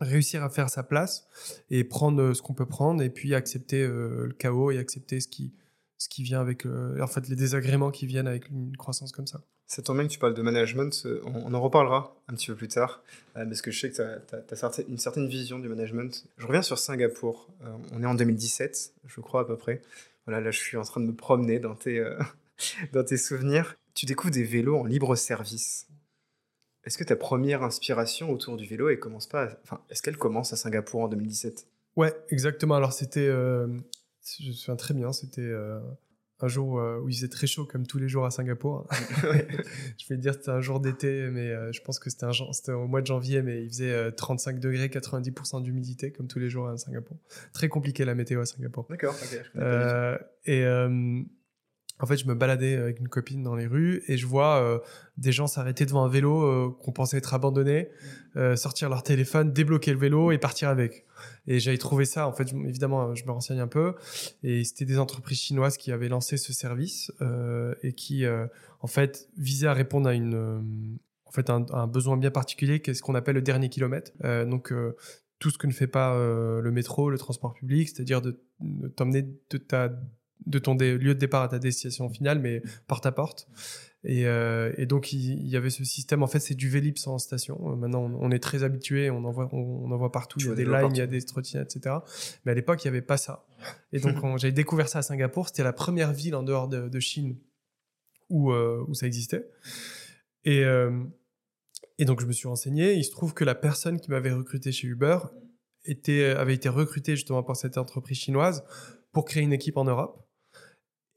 réussir à faire sa place et prendre ce qu'on peut prendre et puis accepter le chaos et accepter ce qui, ce qui vient avec, en fait, les désagréments qui viennent avec une croissance comme ça. Ça tombe bien que tu parles de management, euh, on, en reparlera un petit peu plus tard, euh, parce que je sais que tu as, une certaine vision du management. Je reviens sur Singapour, Euh, on est en 2017, je crois à peu près. Voilà, là je suis en train de me promener dans tes, euh, dans tes souvenirs. Tu découvres des vélos en libre service. Est-ce que ta première inspiration autour du vélo, elle commence pas à- enfin, est-ce qu'elle commence à Singapour en 2017 Ouais, exactement. Alors c'était, je me souviens très bien, c'était un jour euh, où il faisait très chaud comme tous les jours à Singapour. je vais te dire c'était un jour d'été, mais euh, je pense que c'était un c'était au mois de janvier, mais il faisait euh, 35 degrés, 90% d'humidité comme tous les jours à Singapour. Très compliqué la météo à Singapour. D'accord, ok. je. Euh, et euh, en fait, je me baladais avec une copine dans les rues et je vois euh, des gens s'arrêter devant un vélo euh, qu'on pensait être abandonné, euh, sortir leur téléphone, débloquer le vélo et partir avec. Et j'avais trouvé ça, en fait, évidemment, je me renseigne un peu. Et c'était des entreprises chinoises qui avaient lancé ce service euh, et qui, euh, en fait, visaient à répondre à une, euh, en fait, un, besoin bien particulier, qu'est ce qu'on appelle le dernier kilomètre. Euh, donc, euh, tout ce que ne fait pas euh, le métro, le transport public, c'est-à-dire de, de t'emmener de ta de ton dé- lieu de départ à ta destination finale, mais porte à porte. Et, euh, et donc, il, y avait ce système. En fait, c'est du Vélib sans station. Euh, Maintenant, on, est très habitué, on en voit, on, on en voit partout. Tu Il y a des lines, il y a des trottinettes, etc. Mais à l'époque, il n'y avait pas ça. Et donc, quand j'avais découvert ça à Singapour. C'était la première ville en dehors de, de Chine où, euh, où ça existait. Et, euh, et donc, je me suis renseigné. Il se trouve que la personne qui m'avait recruté chez Uber était, avait été recrutée justement par cette entreprise chinoise pour créer une équipe en Europe.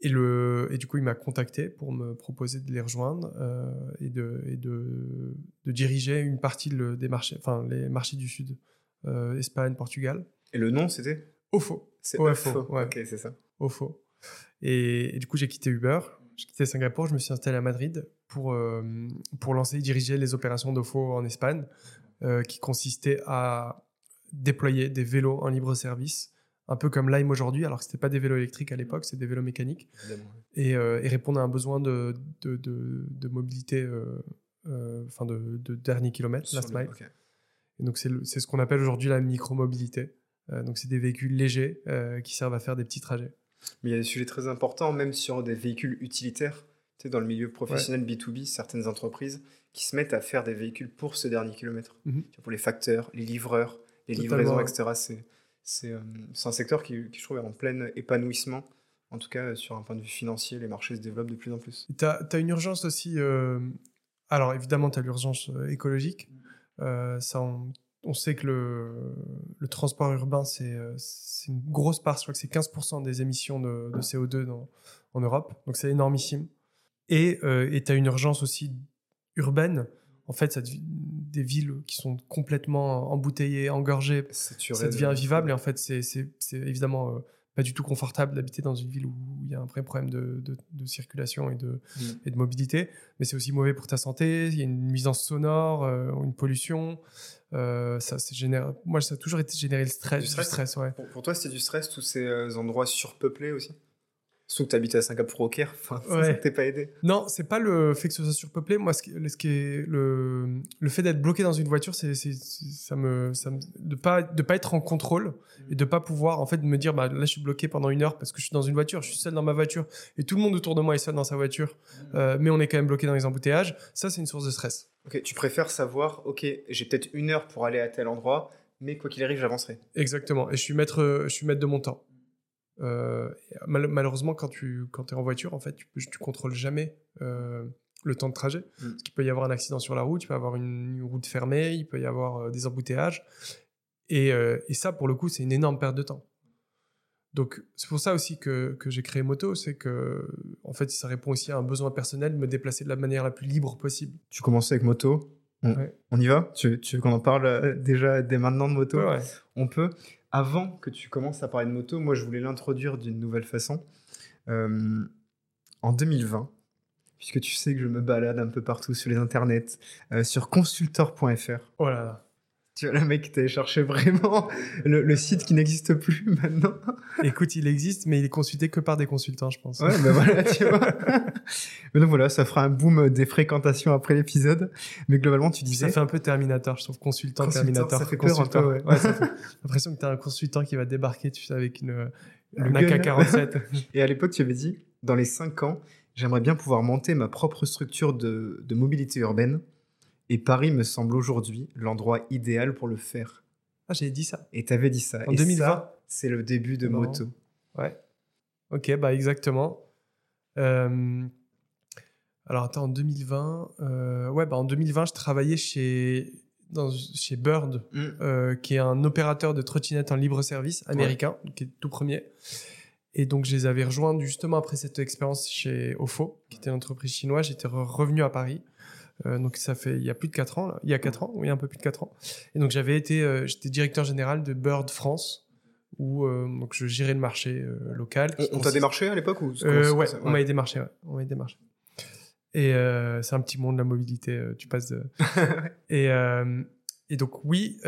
Et, le, et du coup, il m'a contacté pour me proposer de les rejoindre euh, et, de, et de, de diriger une partie de- des marchés, enfin les marchés du Sud, euh, Espagne, Portugal. Et le nom, c'était? OFO. C'est OFO, ouais. Ok, c'est ça. OFO. Et, et du coup, j'ai quitté Uber, j'ai quitté Singapour, je me suis installé à Madrid pour, euh, pour lancer et diriger les opérations d'OFO en Espagne, qui consistaient à déployer des vélos en libre service, un peu comme Lime aujourd'hui, alors que ce pas des vélos électriques à l'époque, c'est des vélos mécaniques, et, euh, et répondre à un besoin de, de, de- de mobilité, euh, euh, enfin de, de dernier kilomètre, Sur last le- mile. Et donc, c'est ce qu'on appelle aujourd'hui la micromobilité. Euh, donc, c'est des véhicules légers qui servent à faire des petits trajets. Mais il y a des sujets très importants, même sur des véhicules utilitaires. Tu sais, dans le milieu professionnel B2B, certaines entreprises qui se mettent à faire des véhicules pour ce dernier kilomètre. Mhm. Pour les facteurs, les livreurs, les Totalement, livraisons, ouais. etc. Euh, c'est un secteur qui, qui, je trouve, est en plein épanouissement. En tout cas, euh, sur un point de vue financier, les marchés se développent de plus en plus. Tu as, une urgence aussi. euh, alors, évidemment, tu as l'urgence euh, écologique. Euh, ça, on, on sait que le, le transport urbain, c'est euh, une grosse part. Je crois que c'est 15% des émissions de, de CO2 dans- en Europe. Donc, c'est énormissime. Et tu as une urgence aussi urbaine. En fait, ça des villes qui sont complètement embouteillées, engorgées, ça de- devient invivable et en fait c'est évidemment euh, pas du tout confortable d'habiter dans une ville où il y a un vrai problème de, de- de circulation et de, Mm. et de mobilité. Mais c'est aussi mauvais pour ta santé il y a une nuisance sonore euh, une pollution euh, ça c'est génère moi ça a toujours été générer le stress Du du stress. stress, ouais. Pour, pour toi, c'était du stress, tous ces endroits surpeuplés aussi? Sauf que tu habites à Singapour au Caire, enfin, ça, Ouais. pas aidé. Non, c'est pas le fait que ce soit surpeuplé. Moi, ce qui, ce qui est le, le fait d'être bloqué dans une voiture, c'est, ça me, ça me, de pas, de pas être en contrôle et de pas pouvoir, en fait, me dire, bah là, je suis bloqué pendant une heure parce que je suis dans une voiture, je suis seul dans ma voiture et tout le monde autour de moi est seul dans sa voiture, euh, mais on est quand même bloqué dans les embouteillages. Ça, c'est une source de stress. Ok, tu préfères savoir, ok, j'ai peut-être une heure pour aller à tel endroit, mais quoi qu'il arrive, j'avancerai. Exactement. Et je suis maître, je suis maître de mon temps. Euh, mal- malheureusement, quand tu quand es en voiture, en fait, tu, tu contrôles jamais euh, le temps de trajet. Mm. Parce qu'il peut y avoir un accident sur la route, il peut y avoir une, une route fermée, il peut y avoir euh, des embouteillages. Et, euh, et ça, pour le coup, c'est une énorme perte de temps. Donc, c'est pour ça aussi que, que j'ai créé Moto, c'est que, en fait, ça répond aussi à un besoin personnel de me déplacer de la manière la plus libre possible. Tu commençais avec moto. On, Ouais. on y va? Tu, tu veux qu'on en parle euh, déjà dès maintenant de moto? Ouais, ouais. On peut. Avant que tu commences à parler de moto, moi je voulais l'introduire d'une nouvelle façon. Euh, en 2020, puisque tu sais que je me balade un peu partout sur les internets, euh, sur consultor.fr. Oh là là. Tu vois, le mec t'avait cherché vraiment le, le site qui n'existe plus maintenant. Écoute, il existe, mais il est consulté que par des consultants, je pense. Ouais, ben voilà, tu vois. Mais donc voilà, ça fera un boom des fréquentations après l'épisode. Mais globalement, tu disais. Ça fait un peu Terminator, je trouve, consultant, Consultant, Terminator. ça fait peur un consultant. peu, ouais. ça fait l'impression que tu as un consultant qui va débarquer, tu sais, avec une, Le un gun. AK-47. Et à l'époque, tu avais dit, dans les 5 ans, j'aimerais bien pouvoir monter ma propre structure de, de mobilité urbaine. Et Paris me semble aujourd'hui l'endroit idéal pour le faire. ah, j'ai dit ça. Et tu avais dit ça. En Et 2020 ça, c'est le début de Non. moto. Ouais. Ok, bah exactement. Euh, Alors attends, en 2020, euh, ouais, bah en 2020, je travaillais chez, dans, chez Bird, Mm. euh, qui est un opérateur de trottinettes en libre service américain, qui est tout premier. Et donc, je les avais rejoints justement après cette expérience chez Ofo, qui était une entreprise chinoise. J'étais re- revenu à Paris. Euh, donc, ça fait il y a plus de 4 ans. là. Il y a 4 ans, oui, un peu plus de 4 ans. Et donc, j'avais été, euh, j'étais directeur général de Bird France, où euh, donc, je gérais le marché local. On, t'a démarché à l'époque ou ouais, ça- on m'a démarché. Ouais. On m'a démarché. Et c'est un petit monde la mobilité. tu passes de. et, et donc oui,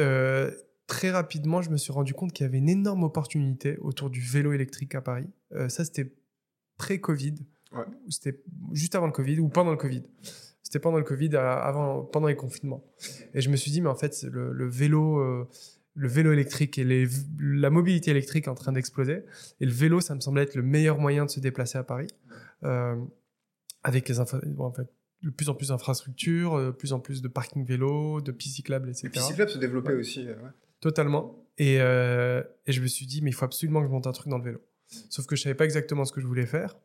très rapidement, je me suis rendu compte qu'il y avait une énorme opportunité autour du vélo électrique à Paris. Ça, c'était pré-Covid. Ouais. Ou C'était juste avant le Covid ou pendant le Covid. C'était pendant le Covid, avant, pendant les confinements. Et je me suis dit, mais en fait, le, le vélo, euh, le vélo électrique et les, la mobilité électrique est en train d'exploser. Et le vélo, ça me semblait être le meilleur moyen de se déplacer à Paris. Euh, avec les bon, en fait, de plus en plus d'infrastructures, euh, de plus en plus de parking vélo, de pistes cyclables, etc. Et puis Cyclab se développait Ouais. aussi. euh, ouais. Totalement. Et, euh, et je me suis dit, mais il faut absolument que je monte un truc dans le vélo. Sauf que je savais pas exactement ce que je voulais faire.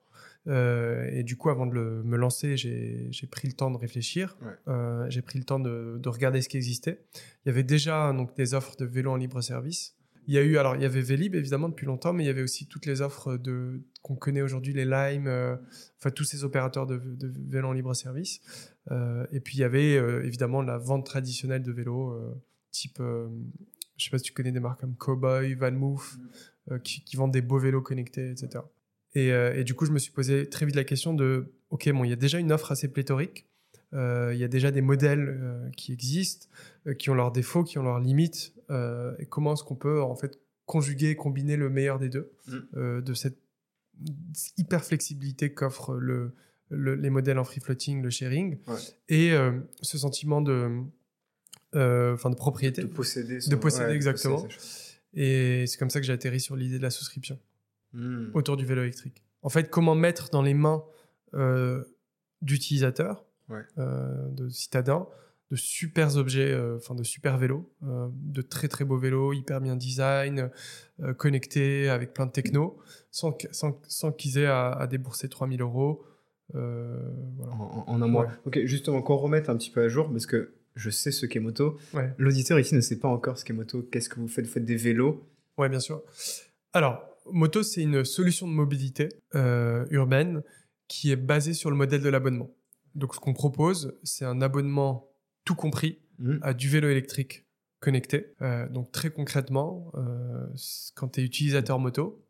Euh, et du coup, avant de le- me lancer, j'ai pris le temps de réfléchir. Ouais. Euh, j'ai pris le temps de, de regarder ce qui existait. Il y avait déjà donc des offres de vélo en libre service. Il y a eu alors il y avait Vélib évidemment depuis longtemps, mais il y avait aussi toutes les offres de qu'on connaît aujourd'hui, les Lime, euh, enfin tous ces opérateurs de, de vélo en libre service. Et puis il y avait évidemment la vente traditionnelle de vélos, type, je sais pas si tu connais des marques comme Cowboy, VanMoof, euh, qui, qui vendent des beaux vélos connectés, etc. Et, euh, et du coup, je me suis posé très vite la question de, ok, bon, il y a déjà une offre assez pléthorique, euh, il y a déjà des modèles euh, qui existent, qui ont leurs défauts, qui ont leurs limites, et comment est-ce qu'on peut en fait conjuguer, combiner le meilleur des deux, Mm. de cette hyper flexibilité qu'offrent le, le- les modèles en free floating, le sharing, Ouais. et ce sentiment de, enfin de propriété. De posséder. De posséder, exactement. posséder. Et c'est comme ça que j'ai atterri sur l'idée de la souscription Hmm. autour du vélo électrique. En fait, comment mettre dans les mains euh, d'utilisateurs, Ouais. euh, de citadins, de super objets, euh, enfin de super vélos, de très très beaux vélos, hyper bien design, connectés, avec plein de techno, sans, sans, sans qu'ils aient à, à débourser 3000 euros. Voilà. En, en un mois. Ouais. Ok, justement, qu'on remette un petit peu à jour, parce que je sais ce qu'est moto. Ouais. L'auditeur ici ne sait pas encore ce qu'est moto. Qu'est-ce que vous faites? Vous faites des vélos? Ouais, bien sûr. Alors, Moto, c'est une solution de mobilité euh, urbaine qui est basée sur le modèle de l'abonnement. Donc, ce qu'on propose, c'est un abonnement tout compris Hmm. à du vélo électrique connecté. Euh, donc, très concrètement, euh, quand tu es utilisateur moto,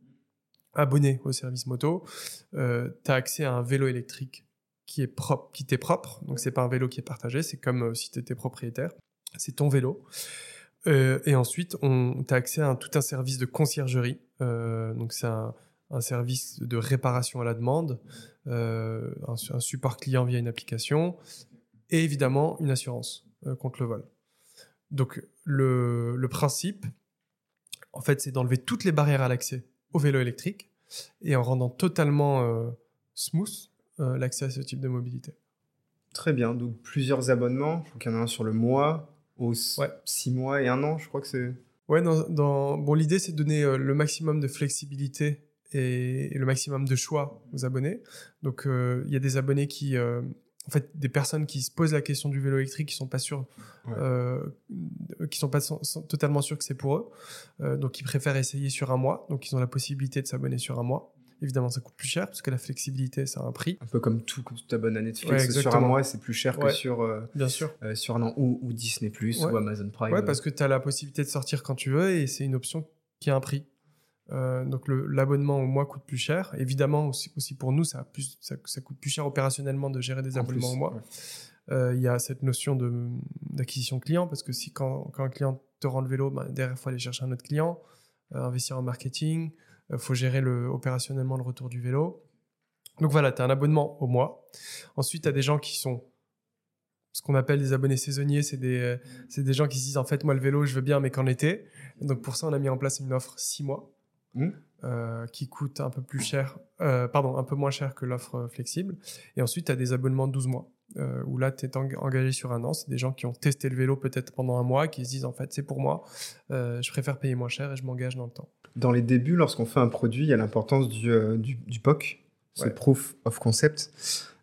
abonné au service moto, tu as accès à un vélo électrique qui est propre, qui t'est propre. Donc, c'est pas un vélo qui est partagé, c'est comme si tu étais propriétaire. C'est ton vélo. Euh, et ensuite, on as accès à tout un service de conciergerie. Euh, donc, c'est un, service de réparation à la demande, euh, un, su- un support client via une application, et évidemment une assurance contre le vol. Donc, le, principe, en fait, c'est d'enlever toutes les barrières à l'accès au vélo électrique et en rendant totalement smooth l'accès à ce type de mobilité. Très bien. Donc, plusieurs abonnements. Je crois qu'il y en a un sur le mois, aux Ouais. six mois et un an, je crois que c'est. Ouais, dans, dans- bon, l'idée, c'est de donner euh, le maximum de flexibilité et, et le maximum de choix aux abonnés. Donc, euh, il y a des abonnés qui, euh, en fait, des personnes qui se posent la question du vélo électrique, qui sont pas sûrs, Ouais. qui sont pas totalement sûrs que c'est pour eux. Donc, ils préfèrent essayer sur un mois. Donc, ils ont la possibilité de s'abonner sur un mois. Évidemment, ça coûte plus cher parce que la flexibilité, ça a un prix. Un peu comme tout, quand tu t'abonnes à Netflix. Ouais, sur un mois, c'est plus cher que sur, euh, Bien sûr. euh, sur un an. Ou, ou Disney, Ouais. ou Amazon Prime. Ouais, parce que tu as la possibilité de sortir quand tu veux et c'est une option qui a un prix. Euh, donc l'abonnement au mois coûte plus cher. Évidemment, aussi, aussi pour nous, ça, a plus, ça, ça coûte plus cher opérationnellement de gérer des En abonnements plus, au mois. Euh, Il y a cette notion de- d'acquisition client parce que si quand, quand un client te rend le vélo, ben, derrière, il faut aller chercher un autre client, investir en marketing, il faut gérer le, opérationnellement le retour du vélo. Donc voilà, tu as un abonnement au mois. Ensuite, tu as des gens qui sont ce qu'on appelle des abonnés saisonniers, c'est des, euh, des gens qui se disent en fait, moi le vélo, je veux bien, mais qu'en été. Donc pour ça, on a mis en place une offre 6 mois Mmh. euh, qui coûte un peu plus cher, euh, pardon, un peu moins cher que l'offre euh, flexible. Et ensuite, tu as des abonnements de 12 mois euh, où là, tu es engagé sur un an. C'est des gens qui ont testé le vélo peut-être pendant un mois, qui se disent en fait, c'est pour moi, euh, je préfère payer moins cher et je m'engage dans le temps. Dans les débuts, lorsqu'on fait un produit, il y a l'importance du, euh, du, du POC, ce Ouais. Proof of Concept.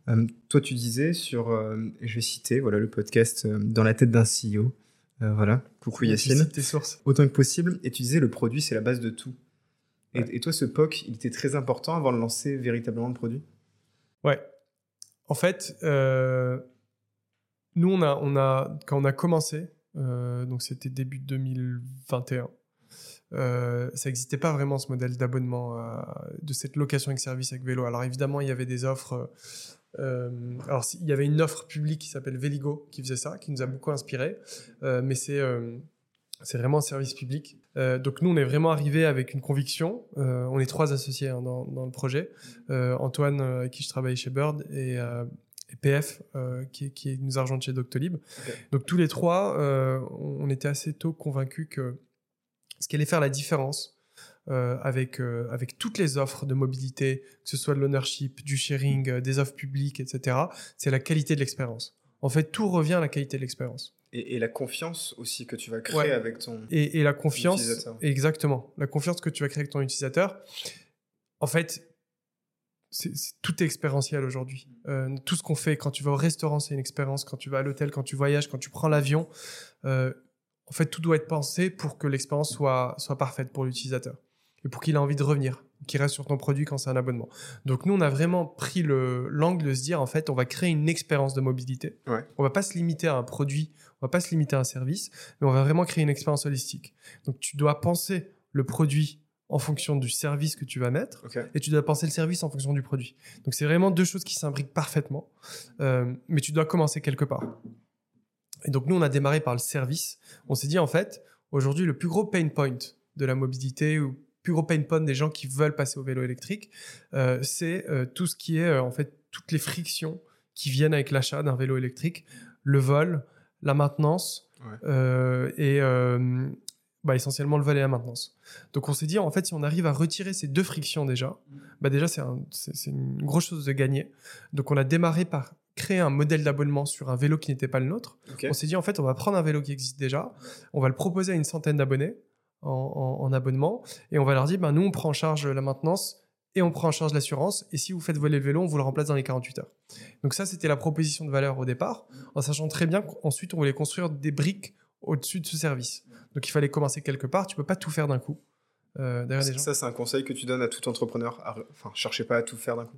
Euh, toi, tu disais sur, euh, je vais citer, voilà, le podcast euh, Dans la tête d'un CEO. Voilà, coucou Yacine. tes sources. Autant que possible. Et tu disais, le produit, c'est la base de tout. Et, Ouais. et toi, ce POC, il était très important avant de lancer véritablement le produit? Ouais. En fait, nous, on a, on a, quand on a commencé, donc c'était début 2021, euh, ça n'existait pas vraiment ce modèle d'abonnement, euh, de cette location avec service avec vélo. Alors évidemment, il y avait des offres. euh, alors il y avait une offre publique qui s'appelle Véligo qui faisait ça, qui nous a beaucoup inspiré, euh, mais c'est c'est vraiment un service public. Donc nous, on est vraiment arrivé avec une conviction. On est trois associés hein, dans, dans le projet. Antoine, avec qui je travaille chez Bird, et, PF, euh, qui, qui nous a rejoint chez Doctolib. Donc tous les trois, euh, on était assez tôt convaincus que ce qui allait faire la différence euh, avec, euh, avec toutes les offres de mobilité, que ce soit de l'ownership, du sharing, euh, des offres publiques, etc., c'est la qualité de l'expérience. En fait, tout revient à la qualité de l'expérience. et, et la confiance aussi que tu vas créer Ouais. avec ton. Et, et la confiance, Utilisateur. exactement, la confiance que tu vas créer avec ton utilisateur. En fait, c'est, c'est- tout est expérientiel aujourd'hui. Euh, tout ce qu'on fait, quand tu vas au restaurant, c'est une expérience. Quand tu vas à l'hôtel, quand tu voyages, quand tu prends l'avion, euh, en fait, tout doit être pensé pour que l'expérience soit, soit parfaite pour l'utilisateur et pour qu'il ait envie de revenir, qu'il reste sur ton produit quand c'est un abonnement. Donc nous, on a vraiment pris le l'angle de se dire, en fait, on va créer une expérience de mobilité. Ouais. On va pas se limiter à un produit, on va pas se limiter à un service, mais on va vraiment créer une expérience holistique. Donc tu dois penser le produit en fonction du service que tu vas mettre et tu dois penser le service en fonction du produit. Donc c'est vraiment deux choses qui s'imbriquent parfaitement, Euh, mais tu dois commencer quelque part. Et donc nous, on a démarré par le service. On s'est dit en fait, aujourd'hui, le plus gros pain point de la mobilité ou plus gros pain point des gens qui veulent passer au vélo électrique, euh, c'est euh, tout ce qui est euh, en fait toutes les frictions qui viennent avec l'achat d'un vélo électrique, le vol, la maintenance Ouais. et bah, essentiellement le vol et la maintenance. Donc on s'est dit en fait si on arrive à retirer ces deux frictions déjà, bah déjà c'est un- c'est c'est une grosse chose de gagner. Donc on a démarré par créer un modèle d'abonnement sur un vélo qui n'était pas le nôtre. On s'est dit en fait on va prendre un vélo qui existe déjà, on va le proposer à une centaine d'abonnés en, en- en abonnement et on va leur dire bah, nous on prend en charge la maintenance et on prend en charge l'assurance et si vous faites voler le vélo on vous le remplace dans les 48 heures. Donc ça c'était la proposition de valeur au départ en sachant très bien qu'ensuite on voulait construire des briques au-dessus de ce service. Donc il fallait commencer quelque part, tu peux pas tout faire d'un coup. Euh. Ça, c'est un conseil que tu donnes à tout entrepreneur. Enfin, cherchez pas à tout faire d'un coup.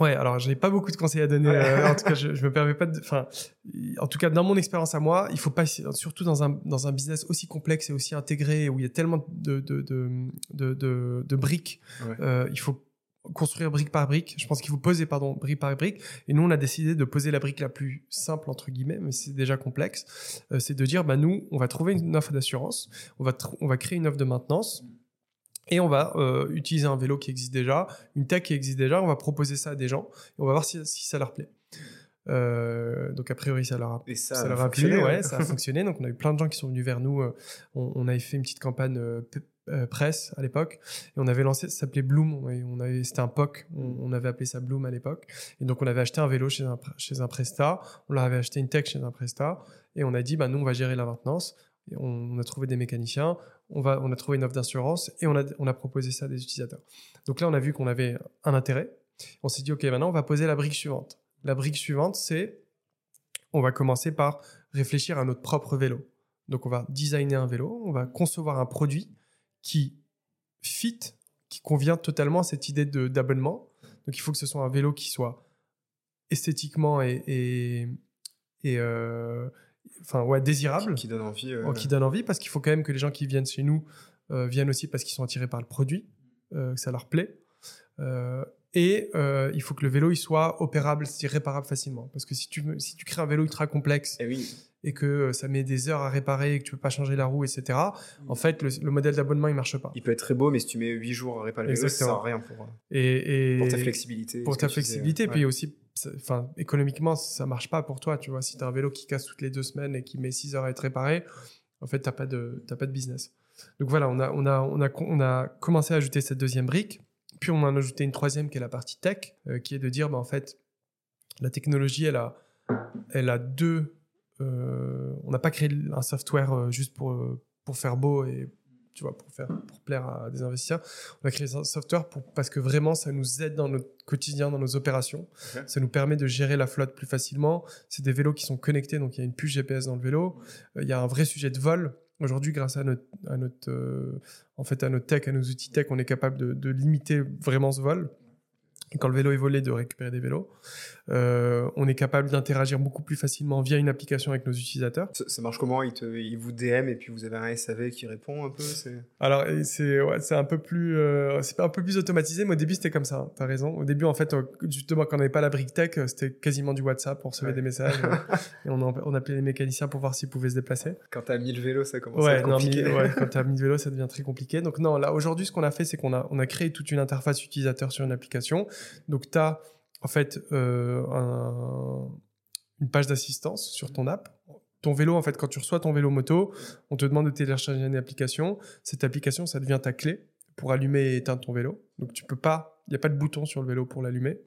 Ouais, alors je n'ai pas beaucoup de conseils à donner. Euh, en tout cas, je, je me permets pas de. Enfin, en tout cas, dans mon expérience à moi, il faut pas, surtout dans un dans un business aussi complexe et aussi intégré où il y a tellement de de de de, de- de briques, Ouais. euh, il faut construire brique par brique. Je pense qu'il faut poser pardon brique par brique. Et nous, on a décidé de poser la brique la plus simple entre guillemets, mais c'est déjà complexe. Euh, c'est de dire, bah nous, on va trouver une offre d'assurance, on va on va créer une offre de maintenance. Et on va euh, utiliser un vélo qui existe déjà, une tech qui existe déjà, on va proposer ça à des gens et on va voir si, si ça leur plaît. Euh, donc a priori ça leur a, Et ça, ça a leur a plu, fonctionné, ouais, ouais. ça a fonctionné. Donc on a eu plein de gens qui sont venus vers nous. euh, On, on avait fait une petite campagne euh, presse à l'époque et on avait lancé, ça s'appelait Bloom. Et on avait, c'était un POC, on, on avait appelé ça Bloom à l'époque. Et donc on avait acheté un vélo chez un, chez un Presta, on leur avait acheté une tech chez un Presta et on a dit bah nous on va gérer la maintenance. Et on, on a trouvé des mécaniciens, on, va, on a trouvé une offre d'assurance et on a, on a proposé ça à des utilisateurs. Donc là, on a vu qu'on avait un intérêt. On s'est dit, OK, maintenant, on va poser la brique suivante. La brique suivante, c'est on va commencer par réfléchir à notre propre vélo. Donc, on va designer un vélo, on va concevoir un produit qui fit, qui convient totalement à cette idée d'abonnement. Donc, il faut que ce soit un vélo qui soit esthétiquement et, euh, enfin, ouais, désirable Qui donne envie. qui donne envie parce qu'il faut quand même que les gens qui viennent chez nous euh, viennent aussi parce qu'ils sont attirés par le produit, euh, que ça leur plaît. Euh, et il faut que le vélo il soit opérable, c'est-à-dire réparable facilement. Parce que si tu, si tu crées un vélo ultra complexe Eh oui. et que ça met des heures à réparer et que tu peux pas changer la roue, etc., en fait, le, le modèle d'abonnement il marche pas. Il peut être très beau, mais si tu mets 8 jours à réparer le vélo, ça sert à rien pour, Et, et pour ta flexibilité. pour ta tu disais, flexibilité, ouais. puis aussi, enfin, économiquement, ça marche pas pour toi, tu vois. Si tu as un vélo qui casse toutes les deux semaines et qui met 6 heures à être réparé, en fait, t'as pas de, pas de business. Donc voilà, on a, on a, on a, on a commencé à ajouter cette deuxième brique, puis on en a ajouté une troisième qui est la partie tech, euh, qui est de dire, bah, en fait, la technologie, elle a, elle a deux. euh, on n'a pas créé un software euh, juste pour, pour faire beau et tu vois, pour, faire, pour plaire à des investisseurs. On a créé un software pour, parce que vraiment, ça nous aide dans notre quotidien, dans nos opérations. Ça nous permet de gérer la flotte plus facilement. C'est des vélos qui sont connectés, donc il y a une puce GPS dans le vélo. Euh, Il y a un vrai sujet de vol. Aujourd'hui, grâce à notre, à notre, euh, en fait, à notre tech, à nos outils tech, on est capable de, de limiter vraiment ce vol. Quand le vélo est volé, de récupérer des vélos. Euh, on est capable d'interagir beaucoup plus facilement via une application avec nos utilisateurs. Ça, ça marche comment? Il, te, il vous DM et puis vous avez un SAV qui répond un peu Alors c'est ouais, un peu plus euh, un peu plus automatisé, mais au début c'était comme ça. T'as raison. Au début en fait euh, justement quand on n'avait pas la brique tech, euh, c'était quasiment du WhatsApp, on recevait Ouais. des messages et on, en- on appelait les mécaniciens pour voir s'ils pouvaient se déplacer. Quand t'as 1000 vélos, ça commence à être non, compliqué. mais- quand t'as mis de vélo, ça devient très compliqué. Donc non, là aujourd'hui, ce qu'on a fait, c'est qu'on a on a créé toute une interface utilisateur sur une application. Donc t'as en fait euh, un- une page d'assistance sur ton app. Ton vélo, en fait, quand tu reçois ton vélo moto, on te demande de télécharger une application. Cette application, ça devient ta clé pour allumer et éteindre ton vélo. Donc tu peux pas, il n'y a pas de bouton sur le vélo pour l'allumer.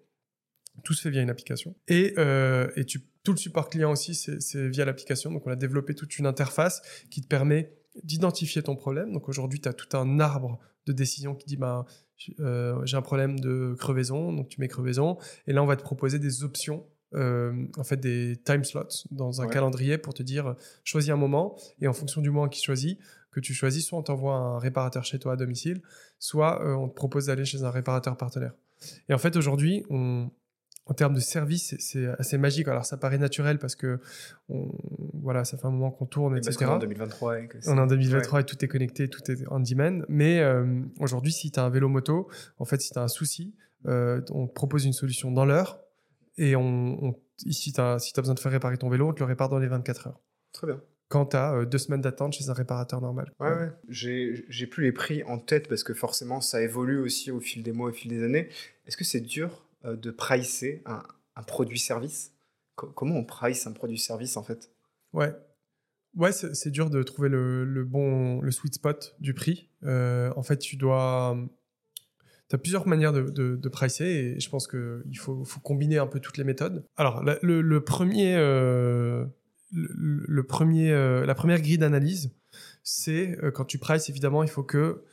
Tout se fait via une application. Et, euh, tu, tout le support client aussi, c'est via l'application. Donc on a développé toute une interface qui te permet d'identifier ton problème. Donc aujourd'hui, tu as tout un arbre de décision qui dit bah, euh, j'ai un problème de crevaison, donc tu mets crevaison. Et là, on va te proposer des options, euh, en fait, des time slots dans un calendrier pour te dire choisis un moment. Et en fonction du moment qui choisit, que tu choisis, soit on t'envoie un réparateur chez toi à domicile, soit on te propose d'aller chez un réparateur partenaire. Et en fait, aujourd'hui, on, en termes de service, c'est assez magique. Alors, ça paraît naturel parce que, voilà, ça fait un moment qu'on tourne, etc. on est en 2023. Et on est en 2023 et tout est connecté, tout est en demand. Mais euh, aujourd'hui, si tu as un vélo moto, en fait, si tu as un souci, euh, on te propose une solution dans l'heure. Et on, si tu as, si as besoin de faire réparer ton vélo, on te le répare dans les 24 heures. Très bien. Quand tu as euh, deux semaines d'attente chez un réparateur normal. Ouais, ouais. J'ai plus les prix en tête parce que forcément, ça évolue aussi au fil des mois, au fil des années. Est-ce que c'est dur de pricer un, produit-service Comment on price un produit-service en fait? Ouais, ouais c'est dur de trouver le, bon, le sweet spot du prix. Euh, en fait, tu dois. Tu as plusieurs manières de, de, pricer et je pense qu'il faut, faut, combiner un peu toutes les méthodes. Alors, le, premier, euh, le, premier, la première grille d'analyse, c'est quand tu prices, évidemment, il faut que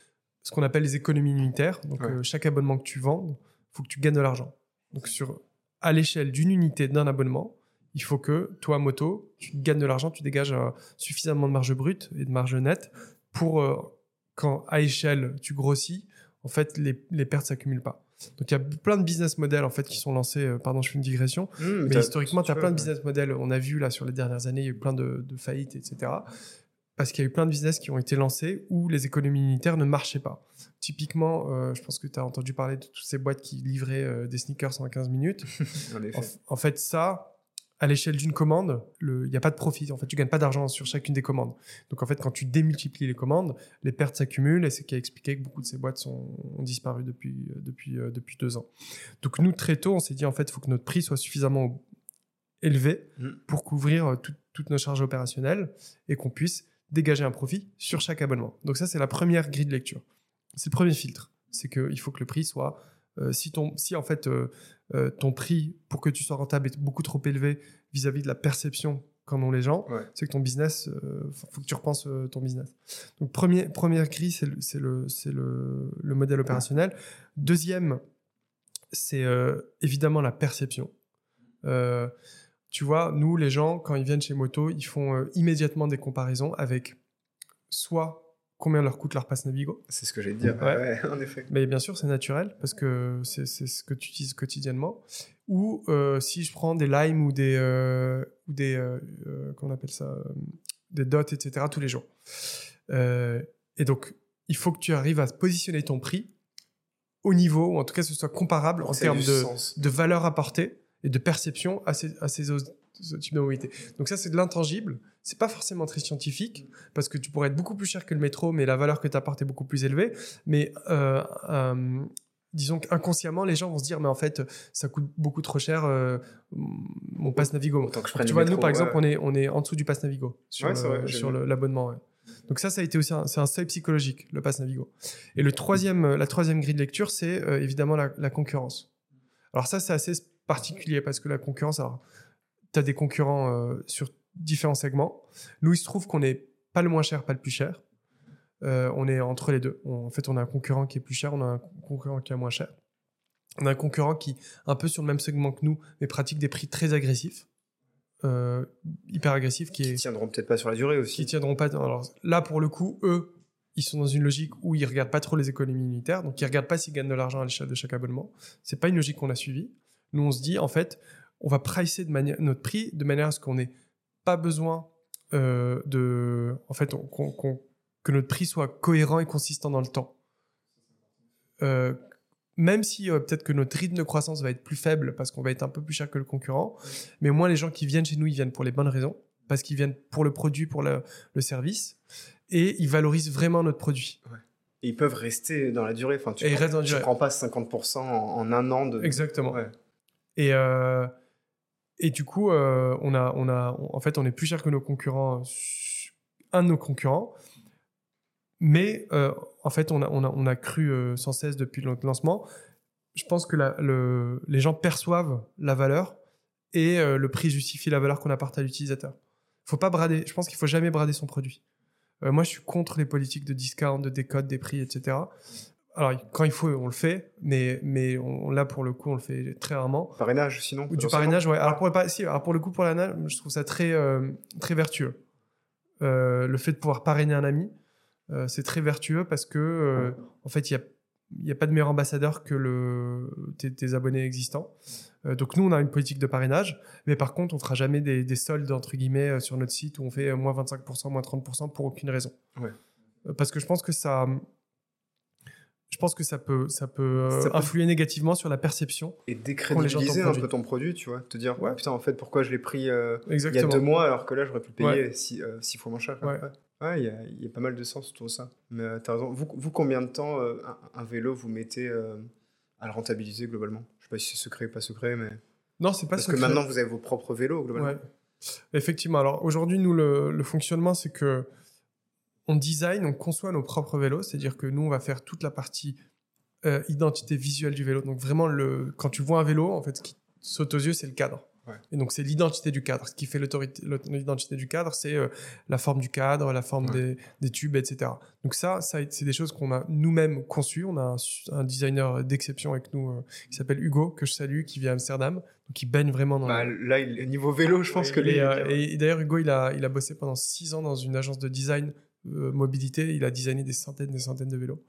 ce qu'on appelle les économies unitaires, donc chaque abonnement que tu vends, faut que tu gagnes de l'argent. Donc, sur, à l'échelle d'une unité d'un abonnement, il faut que toi, moto, tu gagnes de l'argent, tu dégages euh, suffisamment de marge brute et de marge nette pour euh, quand à échelle tu grossis, en fait, les, les pertes s'accumulent pas. Donc il y a plein de business models en fait qui sont lancés. Euh, pardon, je fais une digression, mmh, mais historiquement, tu as plein de business models. On a vu là sur les dernières années, il y a eu plein de, de faillites, etc parce qu'il y a eu plein de business qui ont été lancés où les économies unitaires ne marchaient pas. Typiquement, euh, je pense que tu as entendu parler de toutes ces boîtes qui livraient euh, des sneakers en 15 minutes. en, fait, ça, à l'échelle d'une commande, il n'y a pas de profit. En fait, tu gagnes pas d'argent sur chacune des commandes. Donc, en fait, quand tu démultiplies les commandes, les pertes s'accumulent et c'est ce qui a expliqué que beaucoup de ces boîtes sont, ont disparu depuis, euh, depuis, depuis deux ans. Donc, nous, très tôt, on s'est dit, en fait, il faut que notre prix soit suffisamment élevé mm. pour couvrir toutes nos charges opérationnelles et qu'on puisse dégager un profit sur chaque abonnement. Donc ça, c'est la première grille de lecture. C'est le premier filtre. C'est qu'il faut que le prix soit... Euh, si, ton, si en fait euh, euh, ton prix pour que tu sois rentable est beaucoup trop élevé vis-à-vis de la perception qu'en ont les gens, c'est que ton business, il faut que tu repenses ton business. Donc premier, première grille, c'est le, le, le, le, modèle opérationnel. Deuxième, c'est évidemment la perception tu vois, nous, les gens, quand ils viennent chez Moto, ils font euh, immédiatement des comparaisons avec soit combien leur coûte leur passe Navigo. C'est ce que j'ai dit, ouais. en effet. Mais bien sûr, c'est naturel parce que c'est ce que tu utilises quotidiennement. Ou euh, si je prends des limes ou des, euh, ou des qu'on appelle ça, des dots, etc. tous les jours. et donc, il faut que tu arrives à positionner ton prix au niveau, ou en tout cas, que ce soit comparable en termes de, de valeur apportée et de perception à ces, à ces types de mobilité. Donc ça, c'est de l'intangible. C'est pas forcément très scientifique parce que tu pourrais être beaucoup plus cher que le métro, mais la valeur que tu apportes est beaucoup plus élevée. Mais euh, euh, disons qu'inconsciemment, les gens vont se dire, mais en fait, ça coûte beaucoup trop cher euh, mon pass Navigo. tu vois, nous, par exemple, on, est, on est en dessous du pass Navigo sur, l'abonnement. Donc ça, ça a été aussi un, c'est un seuil psychologique, le pass Navigo. Et le troisième, la troisième grille de lecture, c'est évidemment la, la concurrence. Alors ça, c'est assez particulier parce que la concurrence, alors, tu as des concurrents euh, sur différents segments. Nous, il se trouve qu'on n'est pas le moins cher, pas le plus cher. Euh, on est entre les deux. en fait, on a un concurrent qui est plus cher, on a un concurrent qui est moins cher. On a un concurrent qui, un peu sur le même segment que nous, mais pratique des prix très agressifs. Euh, hyper agressifs qui, qui tiendront peut-être pas sur la durée aussi. Qui tiendront pas. Alors là, pour le coup, eux, ils sont dans une logique où ils regardent pas trop les économies unitaires, donc ils regardent pas s'ils gagnent de l'argent à l'échelle de chaque abonnement. C'est pas une logique qu'on a suivie. Nous, on se dit, en fait, on va pricer de manière, notre prix de manière à ce qu'on n'ait pas besoin euh, de. En fait, que notre prix soit cohérent et consistant dans le temps. Euh, même si euh, peut-être que notre rythme de croissance va être plus faible parce qu'on va être un peu plus cher que le concurrent, mais au moins les gens qui viennent chez nous, ils viennent pour les bonnes raisons, parce qu'ils viennent pour le produit, pour le, service, et ils valorisent vraiment notre produit. Et ils peuvent rester dans la durée. Enfin, tu ne prends, pas 50% en, un an de. Exactement. Et, euh, et du coup, euh, on a, on a, en fait, on est plus cher que nos concurrents, un de nos concurrents. Mais euh, en fait, on a, on a, on a cru sans cesse depuis notre lancement. Je pense que les gens perçoivent la valeur et le prix justifie la valeur qu'on apporte à l'utilisateur. Faut pas brader. Je pense qu'il faut jamais brader son produit. Moi, je suis contre les politiques de discount, de décode des prix, etc. Alors, quand il faut, on le fait, mais, mais on, là, pour le coup, on le fait très rarement. Parrainage, sinon Ou du parrainage, ouais. Alors, pour, si, alors, pour le coup, pour l'ANA, je trouve ça très, euh, très vertueux. Euh, le fait de pouvoir parrainer un ami, euh, c'est très vertueux parce que, en fait, il y a n'y a pas de meilleur ambassadeur que le, tes, abonnés existants. Donc nous, on a une politique de parrainage, mais par contre, on fera jamais des, soldes entre guillemets sur notre site où on fait moins 25%, moins 30% pour aucune raison. parce que je pense que ça, je pense que ça peut, ça peut, influer négativement sur la perception. Et décrédibiliser un peu ton produit, tu vois. Te dire, putain, en fait, pourquoi je l'ai pris il y a deux mois alors que là, j'aurais pu le payer six, fois moins cher. Ouais, il y, a pas mal de sens autour de ça. Mais euh, tu as raison. Vous, vous, combien de temps euh, un, vélo vous mettez euh, à le rentabiliser globalement? Je sais pas si c'est secret ou pas secret, mais. Non, c'est pas Parce secret. que maintenant, vous avez vos propres vélos globalement. Ouais. Effectivement. Alors aujourd'hui, nous, le, le fonctionnement, c'est que on design, on conçoit nos propres vélos. C'est-à-dire que nous, on va faire toute la partie identité visuelle du vélo. Donc vraiment, le, quand tu vois un vélo, en fait, ce qui saute aux yeux, c'est le cadre. Et donc, c'est l'identité du cadre. Ce qui fait l'identité du cadre, c'est euh, la forme du cadre, la forme des, des, tubes, etc. Donc, ça, ça c'est des choses qu'on a nous-mêmes conçues. On a un, designer d'exception avec nous euh, qui s'appelle Hugo, que je salue, qui vient à Amsterdam, donc qui baigne vraiment dans. Bah, Là, il, niveau vélo, je pense que. Les, euh, et, d'ailleurs, Hugo, il a, il a bossé pendant six ans dans une agence de design mobilité. Il a designé des centaines des centaines de vélos.